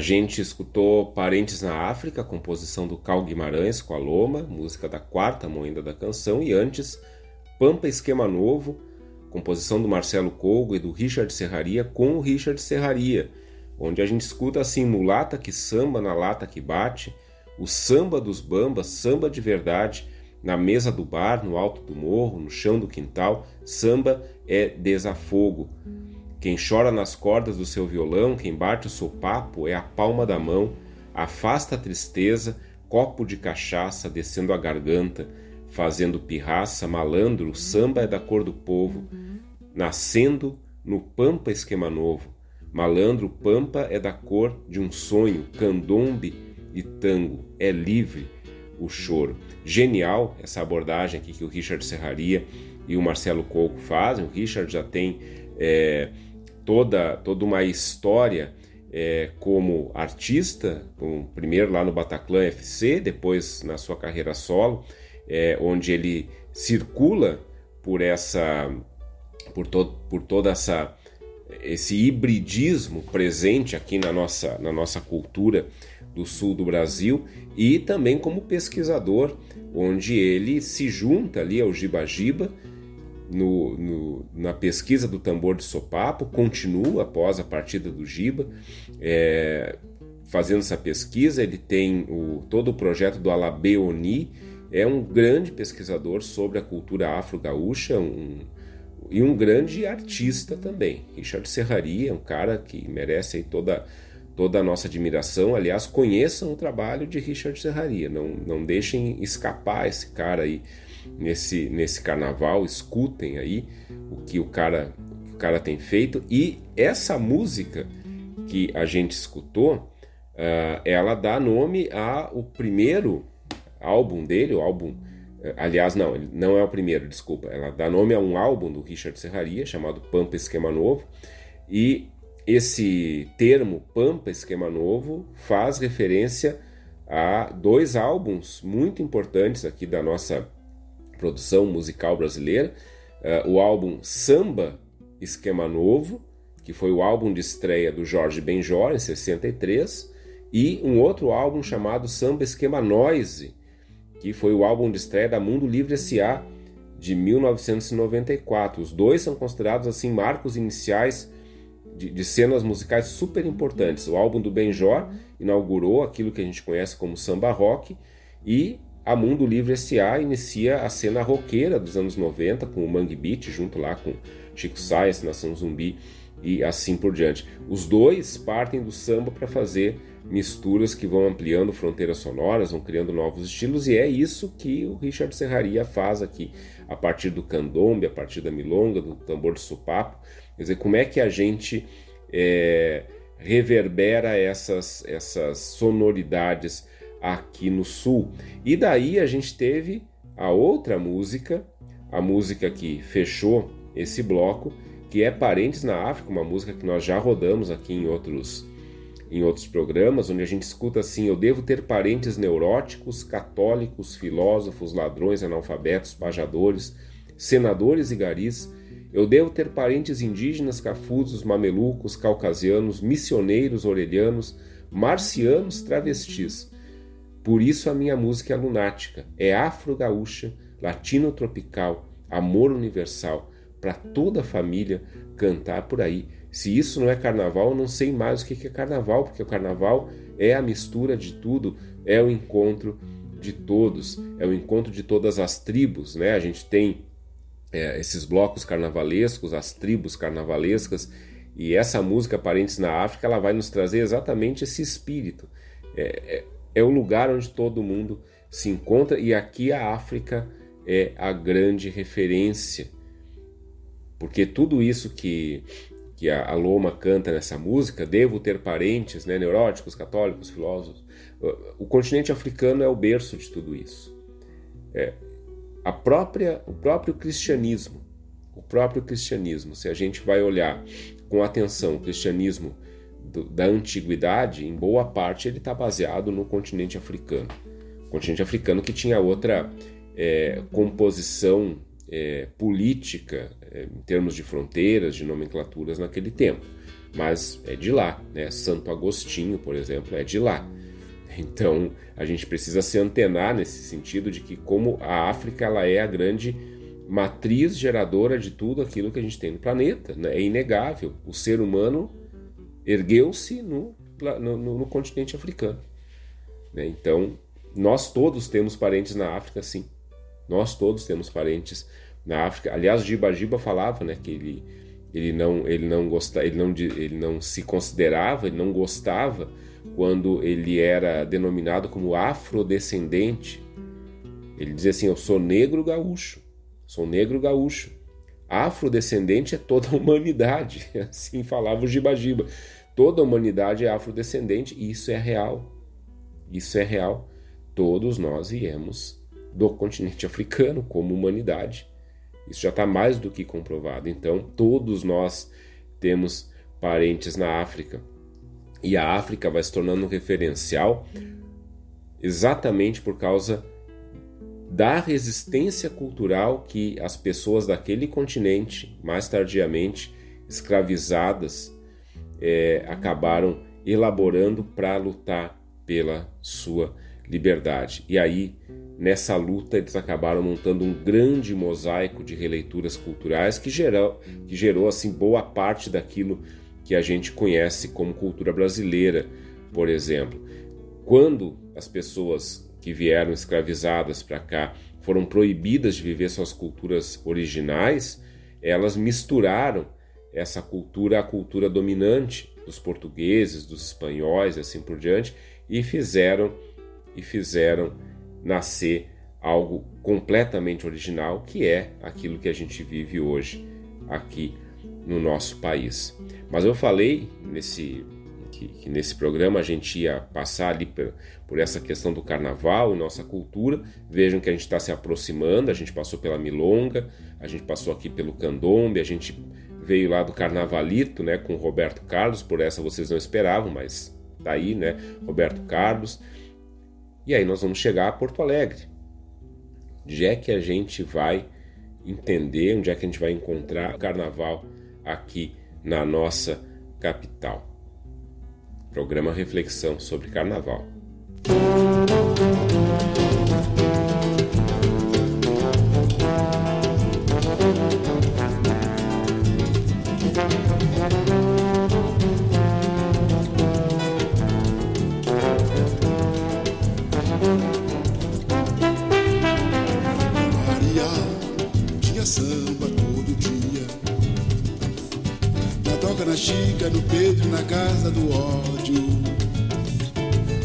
Gente escutou Parentes na África, composição do Cal Guimarães com a Loma, música da quarta moenda da canção, e antes Pampa Esquema Novo, composição do Marcelo Colgo e do Richard Serraria com o Richard Serraria, onde a gente escuta assim mulata que samba na lata que bate, o samba dos bambas, samba de verdade, na mesa do bar, no alto do morro, no chão do quintal, samba é desafogo. Quem chora nas cordas do seu violão, quem bate o sopapo é a palma da mão, afasta a tristeza, copo de cachaça descendo a garganta, fazendo pirraça, malandro, samba é da cor do povo, nascendo no pampa esquema novo. Malandro, pampa é da cor de um sonho, candombe e tango, é livre o choro. Genial essa abordagem aqui que o Richard Serraria e o Marcelo Coco fazem. O Richard já tem é, toda, toda uma história é, como artista, um, primeiro lá no Bataclan FC, depois na sua carreira solo, é, onde ele circula por essa por, to, por toda essa esse hibridismo presente aqui na nossa, na nossa cultura do sul do Brasil e também como pesquisador, onde ele se junta ali ao Giba Giba no, no, na pesquisa do tambor de sopapo, continua após a partida do Giba, é, fazendo essa pesquisa. Ele tem o, todo o projeto do Alabeoni, é um grande pesquisador sobre a cultura afro-gaúcha um, e um grande artista também. Richard Serraria é um cara que merece toda, toda a nossa admiração. Aliás, conheçam o trabalho de Richard Serraria, não, não deixem escapar esse cara aí nesse, nesse carnaval, escutem aí o que o cara, o, que o cara tem feito. E essa música que a gente escutou, uh, ela dá nome ao primeiro álbum dele, o álbum. Uh, aliás, não, não é o primeiro, desculpa. Ela dá nome a um álbum do Richard Serraria chamado Pampa Esquema Novo. E esse termo Pampa Esquema Novo faz referência a dois álbuns muito importantes aqui da nossa produção musical brasileira, uh, o álbum Samba Esquema Novo, que foi o álbum de estreia do Jorge Benjor em 63, e um outro álbum chamado Samba Esquema Noise, que foi o álbum de estreia da Mundo Livre S.A. de 1994. Os dois são considerados assim marcos iniciais de, de, cenas musicais super importantes. O álbum do Benjor inaugurou aquilo que a gente conhece como samba rock e a Mundo Livre S.A. inicia a cena roqueira dos anos 90 com o Mangue Beat, junto lá com Chico Sainz, Nação Zumbi e assim por diante. Os dois partem do samba para fazer misturas que vão ampliando fronteiras sonoras, vão criando novos estilos, e é isso que o Richard Serraria faz aqui, a partir do candombe, a partir da milonga, do tambor de supapo. Quer dizer, como é que a gente é, reverbera essas, essas sonoridades aqui no sul. E daí a gente teve a outra música, a música que fechou esse bloco, que é Parentes na África, uma música que nós já rodamos aqui em outros em outros programas, onde a gente escuta assim: eu devo ter parentes neuróticos, católicos, filósofos, ladrões, analfabetos, pajadores, senadores e garis. Eu devo ter parentes indígenas, cafusos, mamelucos, caucasianos, missioneiros, orelhanos, marcianos, travestis. Por isso a minha música é lunática, é afro-gaúcha, latino-tropical, amor universal, para toda a família cantar por aí. Se isso não é carnaval, eu não sei mais o que é carnaval, porque o carnaval é a mistura de tudo, é o encontro de todos, é o encontro de todas as tribos, né? A gente tem é, esses blocos carnavalescos, as tribos carnavalescas, e essa música Parentes na África, ela vai nos trazer exatamente esse espírito. É, é, é o lugar onde todo mundo se encontra e aqui a África é a grande referência. Porque tudo isso que, que a, Loma canta nessa música, devo ter parentes né, neuróticos, católicos, filósofos, o continente africano é o berço de tudo isso. É, a própria, o próprio cristianismo, o próprio cristianismo, se a gente vai olhar com atenção o cristianismo do, da antiguidade, em boa parte ele está baseado no continente africano. O continente africano que tinha outra é, composição é, política é, em termos de fronteiras, de nomenclaturas naquele tempo. Mas é de lá, né? Santo Agostinho, por exemplo, é de lá. Então a gente precisa se antenar nesse sentido de que como a África ela é a grande matriz geradora de tudo aquilo que a gente tem no planeta, né? é inegável. O ser humano ergueu-se no, no, no, continente africano. Né? Então, nós todos temos parentes na África, sim. Nós todos temos parentes na África. Aliás, Giba Giba falava né, que ele, ele, não, ele, não gosta, ele, não, ele não se considerava, ele não gostava quando ele era denominado como afrodescendente. Ele dizia assim: Eu sou negro gaúcho, sou negro gaúcho. Afrodescendente é toda a humanidade, assim falava o Giba Giba. Toda a humanidade é afrodescendente e isso é real. Isso é real. Todos nós viemos do continente africano como humanidade. Isso já está mais do que comprovado. Então, todos nós temos parentes na África. E a África vai se tornando um referencial exatamente por causa da resistência cultural que as pessoas daquele continente, mais tardiamente escravizadas, é, acabaram elaborando para lutar pela sua liberdade. E aí nessa luta eles acabaram montando um grande mosaico de releituras culturais que gerou, que gerou assim boa parte daquilo que a gente conhece como cultura brasileira, por exemplo. Quando as pessoas que vieram escravizadas para cá foram proibidas de viver suas culturas originais, elas misturaram essa cultura à cultura dominante dos portugueses, dos espanhóis e assim por diante, e fizeram e fizeram nascer algo completamente original, que é aquilo que a gente vive hoje aqui no nosso país. Mas eu falei nesse que, que, nesse programa a gente ia passar ali por, por, essa questão do carnaval e nossa cultura. Vejam que a gente está se aproximando, a gente passou pela milonga, a gente passou aqui pelo candombe, a gente veio lá do carnavalito, né, com Roberto Carlos, por essa vocês não esperavam, mas tá aí, né, Roberto Carlos. E aí nós vamos chegar a Porto Alegre. Onde é que a gente vai entender, onde é que a gente vai encontrar o carnaval aqui na nossa capital? Programa Reflexão sobre Carnaval.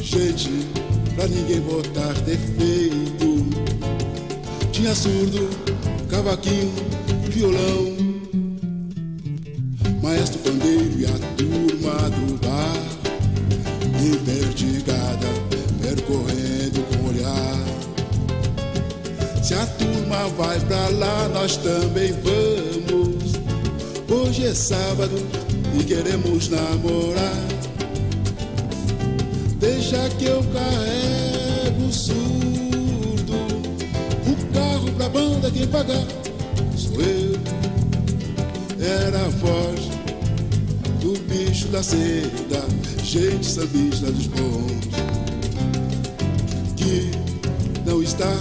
Gente, pra ninguém botar defeito. Tinha surdo, cavaquinho, violão, maestro pandeiro e a turma do bar. Interdigada, percorrendo com olhar. Se a turma vai pra lá, nós também vamos. Hoje é sábado, e queremos namorar. Que eu carrego surdo. O carro pra banda quem pagar sou eu. Era a voz do bicho da seda, gente sambista dos bons. Que não está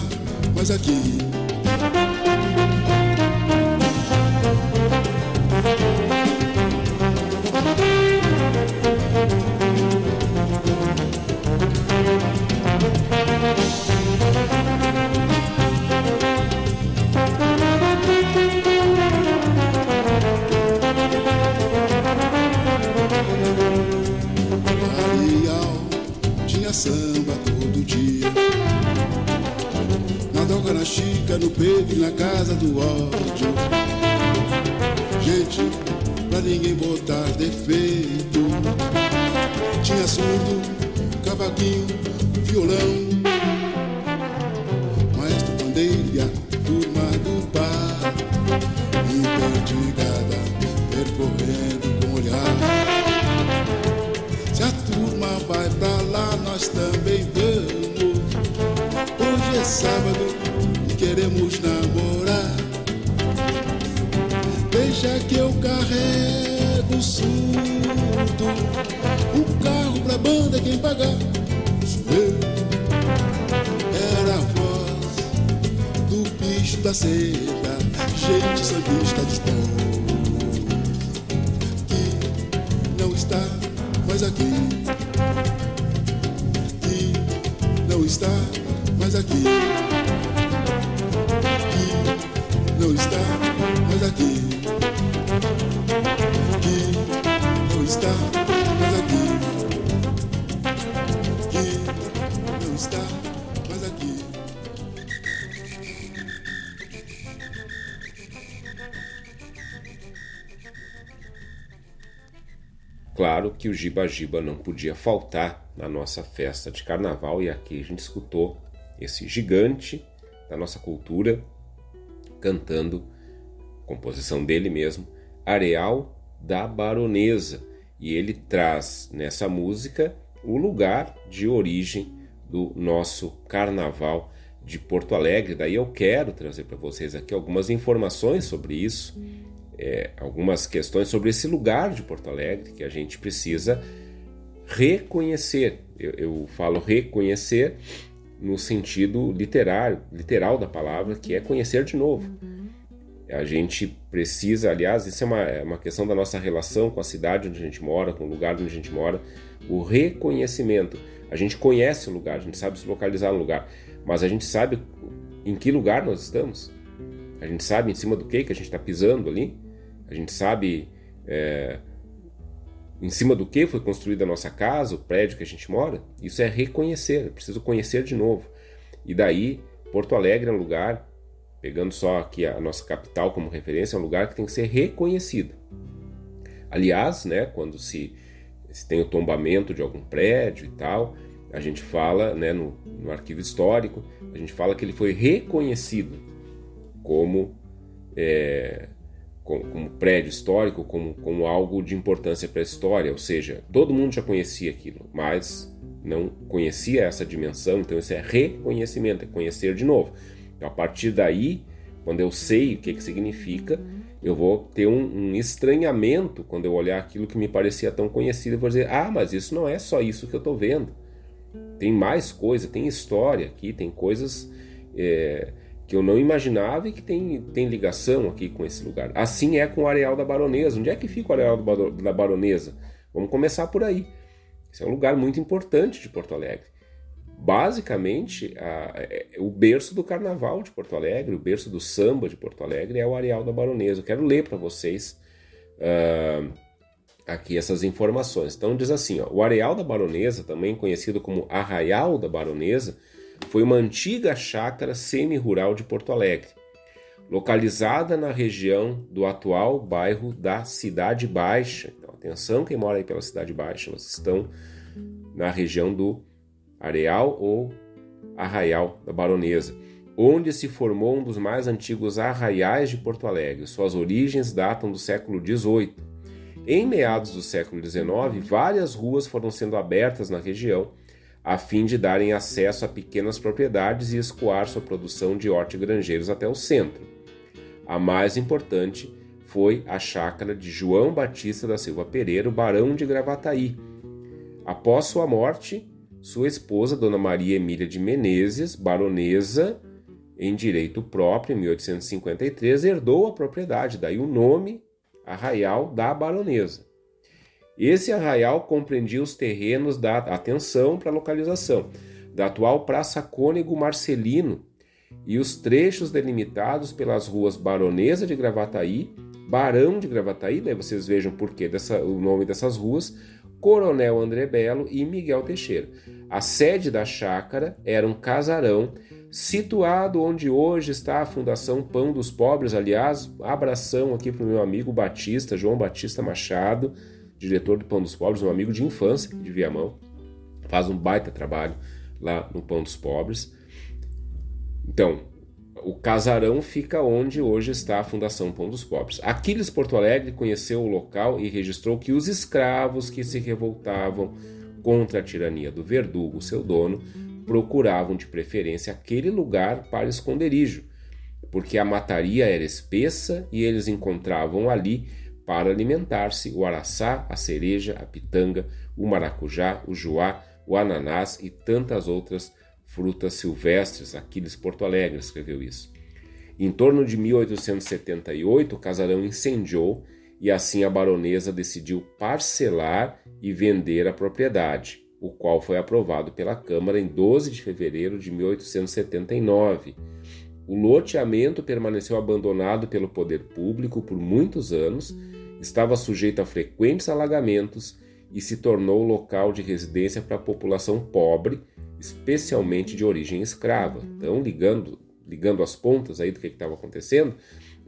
mais aqui. não está mais aqui. Que não está mais aqui. Claro que o Giba Giba não podia faltar na nossa festa de carnaval e aqui a gente escutou esse gigante da nossa cultura cantando, composição dele mesmo, Areal da Baronesa. E ele traz nessa música o lugar de origem do nosso carnaval de Porto Alegre. Daí eu quero trazer para vocês aqui algumas informações sobre isso é, algumas questões sobre esse lugar de Porto Alegre que a gente precisa reconhecer. Eu, eu falo reconhecer no sentido literário, literal da palavra, que é conhecer de novo. A gente precisa, aliás, isso é uma, é uma questão da nossa relação com a cidade onde a gente mora, com o lugar onde a gente mora, o reconhecimento. A gente conhece o lugar, a gente sabe se localizar no lugar, mas a gente sabe em que lugar nós estamos. A gente sabe em cima do que que a gente está pisando ali. A gente sabe é, em cima do que foi construída a nossa casa, o prédio que a gente mora. Isso é reconhecer, preciso conhecer de novo. E daí, Porto Alegre é um lugar, pegando só aqui a nossa capital como referência, é um lugar que tem que ser reconhecido. Aliás, né, quando se, se tem o tombamento de algum prédio e tal, a gente fala, né, no, no arquivo histórico, a gente fala que ele foi reconhecido como é, como, como prédio histórico, como, como algo de importância para a história. Ou seja, todo mundo já conhecia aquilo, mas não conhecia essa dimensão, então isso é reconhecimento, é conhecer de novo. Então, a partir daí, quando eu sei o que, que significa, eu vou ter um, um, estranhamento quando eu olhar aquilo que me parecia tão conhecido e vou dizer: ah, mas isso não é só isso que eu estou vendo. Tem mais coisa, tem história aqui, tem coisas. É, que eu não imaginava e que tem, tem ligação aqui com esse lugar. Assim é com o Areal da Baronesa. Onde é que fica o Areal da Baronesa? Vamos começar por aí. Esse é um lugar muito importante de Porto Alegre. Basicamente, a, é, o berço do carnaval de Porto Alegre, o berço do samba de Porto Alegre é o Areal da Baronesa. Eu quero ler para vocês uh, aqui essas informações. Então diz assim, ó, o Areal da Baronesa, também conhecido como Arraial da Baronesa, foi uma antiga chácara semi-rural de Porto Alegre, localizada na região do atual bairro da Cidade Baixa. Então, atenção quem mora aí pela Cidade Baixa, nós estão na região do Areal ou Arraial da Baronesa, onde se formou um dos mais antigos arraiais de Porto Alegre. Suas origens datam do século XVIII. Em meados do século XIX, várias ruas foram sendo abertas na região a fim de darem acesso a pequenas propriedades e escoar sua produção de hortigranjeiros até o centro. A mais importante foi a chácara de João Batista da Silva Pereira, barão de Gravataí. Após sua morte, sua esposa, Dona Maria Emília de Menezes, baronesa em direito próprio, em 1853, herdou a propriedade, daí o nome Arraial da Baronesa. Esse arraial compreendia os terrenos da atenção para localização da atual Praça Cônego Marcelino e os trechos delimitados pelas ruas Baronesa de Gravataí, Barão de Gravataí, daí vocês vejam por que o nome dessas ruas, Coronel André Belo e Miguel Teixeira. A sede da chácara era um casarão situado onde hoje está a Fundação Pão dos Pobres. Aliás, abração aqui para o meu amigo Batista, João Batista Machado, diretor do Pão dos Pobres, um amigo de infância de Viamão, faz um baita trabalho lá no Pão dos Pobres. Então, o casarão fica onde hoje está a Fundação Pão dos Pobres. Aquiles Porto Alegre conheceu o local e registrou que os escravos que se revoltavam contra a tirania do verdugo, seu dono, procuravam de preferência aquele lugar para esconderijo, porque a mataria era espessa e eles encontravam ali para alimentar-se o araçá, a cereja, a pitanga, o maracujá, o joá, o ananás e tantas outras frutas silvestres. Aquiles Porto Alegre escreveu isso. Em torno de 1878, o casarão incendiou e assim a baronesa decidiu parcelar e vender a propriedade, o qual foi aprovado pela Câmara em 12 de fevereiro de 1879. O loteamento permaneceu abandonado pelo poder público por muitos anos estava sujeito a frequentes alagamentos e se tornou local de residência para a população pobre, especialmente de origem escrava. Então, ligando, ligando as pontas aí do que estava acontecendo,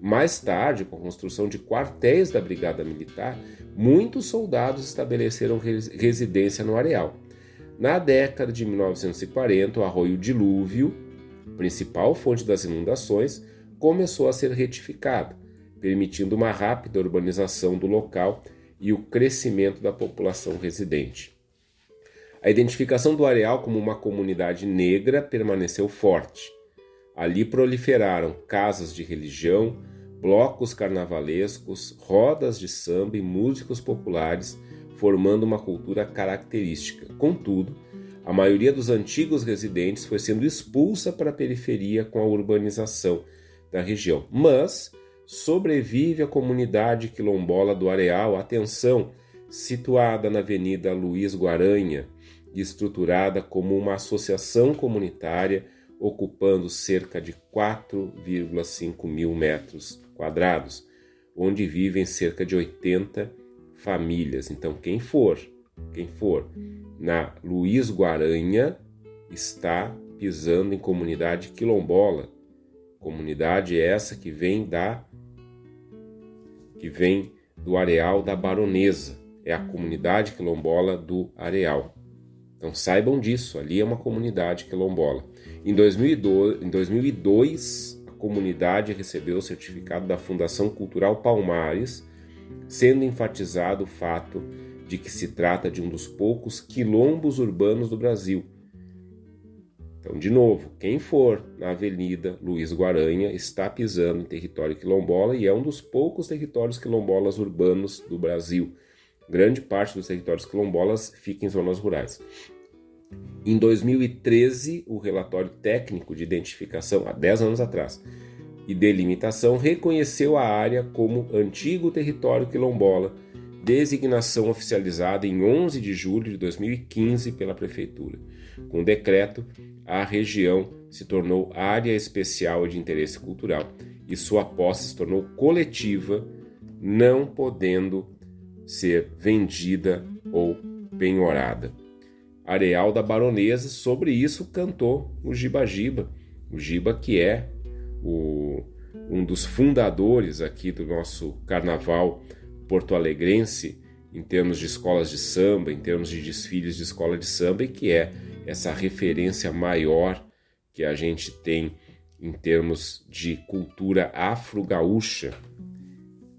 mais tarde, com a construção de quartéis da Brigada Militar, muitos soldados estabeleceram residência no areal. Na década de 1940, o arroio Dilúvio, principal fonte das inundações, começou a ser retificado permitindo uma rápida urbanização do local e o crescimento da população residente. A identificação do areal como uma comunidade negra permaneceu forte. Ali proliferaram casas de religião, blocos carnavalescos, rodas de samba e músicos populares, formando uma cultura característica. Contudo, A maioria dos antigos residentes foi sendo expulsa para a periferia com a urbanização da região. Mas sobrevive a comunidade quilombola do Areal, atenção, situada na Avenida Luiz Guaranha, estruturada como uma associação comunitária ocupando cerca de 4,5 mil metros quadrados, onde vivem cerca de 80 famílias. Então, quem for, quem for na Luiz Guaranha está pisando em comunidade quilombola. Comunidade essa que vem da que vem do areal da Baronesa. É a comunidade quilombola do areal. Então saibam disso, ali é uma comunidade quilombola. Em 2002, em 2002 a comunidade recebeu o certificado da Fundação Cultural Palmares, sendo enfatizado o fato de que se trata de um dos poucos quilombos urbanos do Brasil. Então, de novo, quem for na Avenida Luiz Guaranha está pisando em território quilombola e é um dos poucos territórios quilombolas urbanos do Brasil. Grande parte dos territórios quilombolas fica em zonas rurais. Em 2013, o relatório técnico de identificação, há 10 anos atrás, e delimitação reconheceu a área como antigo território quilombola, designação oficializada em 11 de julho de 2015 pela Prefeitura. Com decreto, a região se tornou área especial de interesse cultural e sua posse se tornou coletiva, não podendo ser vendida ou penhorada. Areal da Baronesa, sobre isso cantou o Giba Giba, o Giba que é o, um dos fundadores aqui do nosso carnaval porto-alegrense, em termos de escolas de samba, em termos de desfiles de escola de samba, e que é essa referência maior que a gente tem em termos de cultura afro-gaúcha.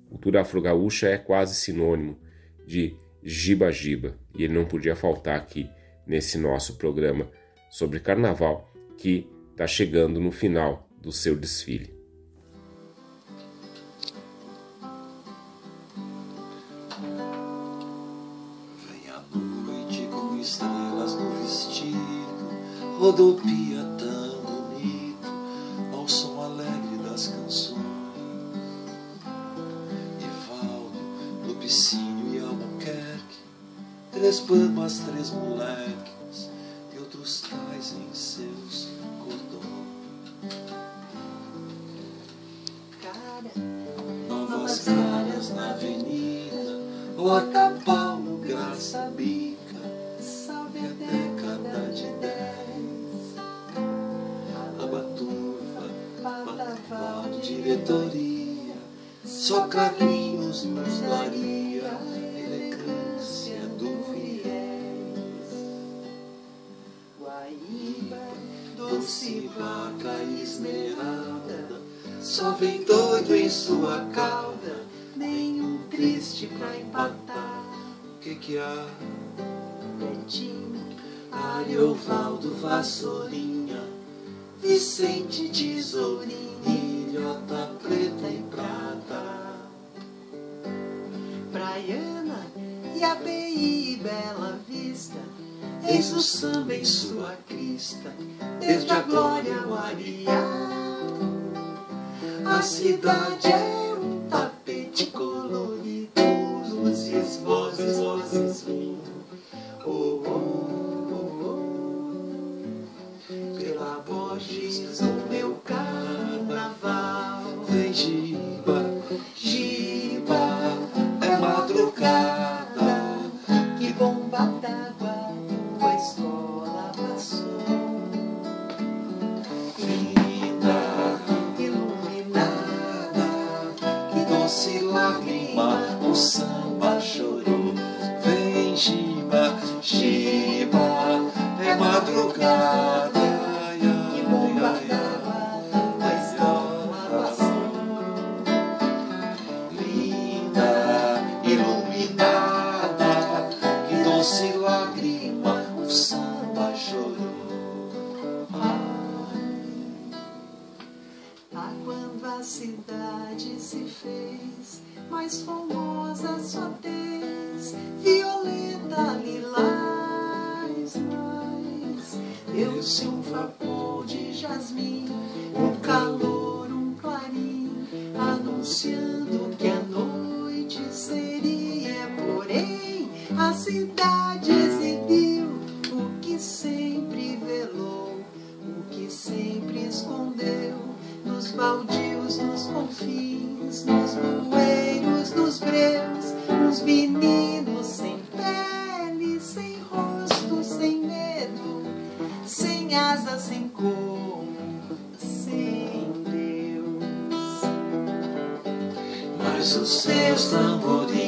Cultura afro-gaúcha é quase sinônimo de giba-giba, e ele não podia faltar aqui nesse nosso programa sobre carnaval que está chegando no final do seu desfile. Rodopia tão bonito, ao som alegre das canções. Evaldo, Lupicínio e Albuquerque, três bambas, três moleques e outros tais em seus cordões. Novas caras na avenida, o Acapau, Graça Bica, Diretoria, só Carlinhos nos daria a elegância do viés. Guaíba, doce vaca esmeralda, só vem doido em sua cauda, nenhum triste pra empatar. O que que há? Betinho, Ariovaldo Vassourinha, Vicente Tesourinha, cidade sem asa, sem cor, sem Deus. Mas os seus tamborins,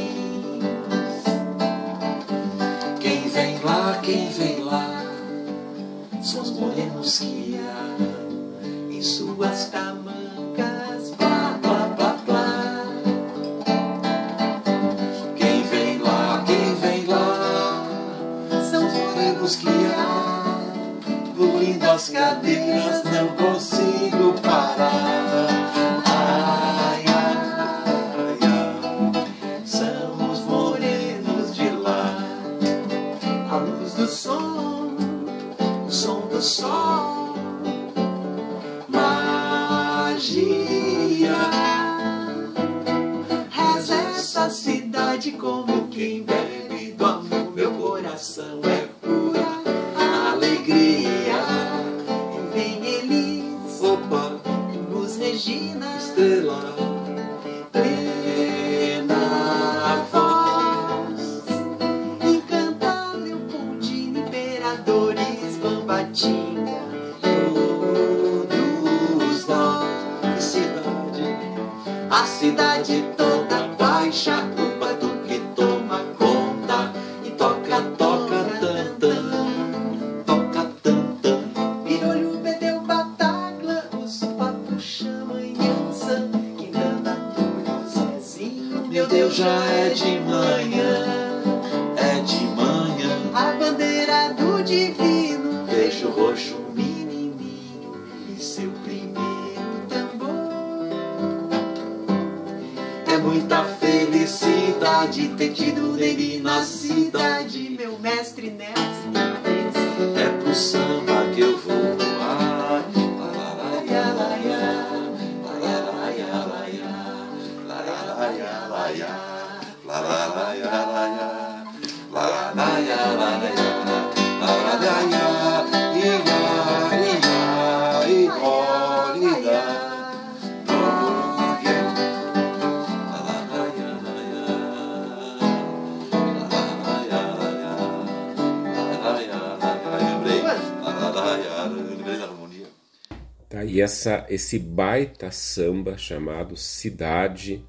e essa, esse baita samba chamado Cidade,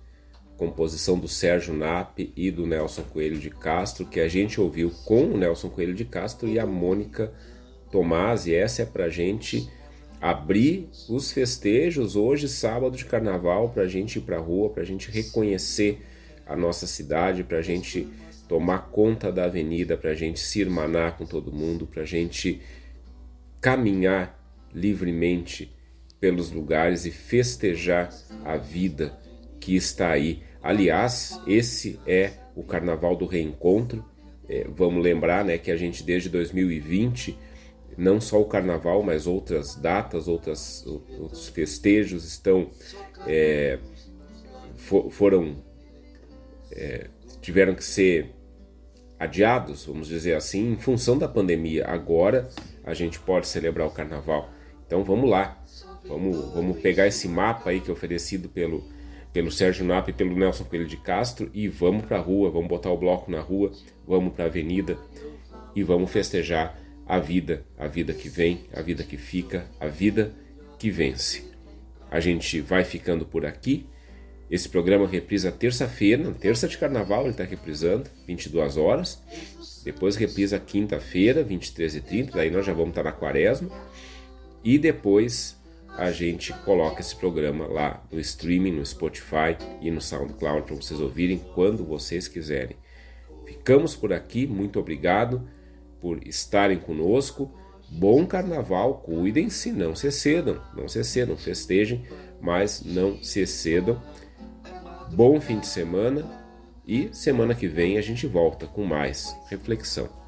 composição do Sérgio Nap e do Nelson Coelho de Castro, que a gente ouviu com o Nelson Coelho de Castro e a Mônica Tomás, e essa é pra gente abrir os festejos hoje, sábado de carnaval, pra gente ir pra rua, pra gente reconhecer a nossa cidade, pra gente tomar conta da avenida, pra gente se irmanar com todo mundo, pra gente caminhar livremente pelos lugares e festejar a vida que está aí. Aliás, esse é o Carnaval do Reencontro. É, vamos lembrar né, que a gente desde 2020, não só o Carnaval, mas outras datas, outras, outros festejos estão é, fo- foram é, tiveram que ser adiados, vamos dizer assim, em função da pandemia. Agora a gente pode celebrar o carnaval. Então vamos lá, vamos, vamos pegar esse mapa aí que é oferecido pelo, pelo Sérgio Nap e pelo Nelson Coelho de Castro e vamos pra rua, vamos botar o bloco na rua, vamos pra avenida e vamos festejar a vida, a vida que vem, a vida que fica, a vida que vence. A gente vai ficando por aqui. Esse programa reprisa terça-feira, terça de carnaval ele está reprisando, 22 horas. Depois reprisa quinta-feira, 23h30, daí nós já vamos estar na quaresma. E depois a gente coloca esse programa lá no streaming, no Spotify e no SoundCloud para vocês ouvirem quando vocês quiserem. Ficamos por aqui, muito obrigado por estarem conosco. Bom carnaval, cuidem-se, não se excedam, não se excedam, festejem, mas não se excedam. Bom fim de semana e semana que vem a gente volta com mais reflexão.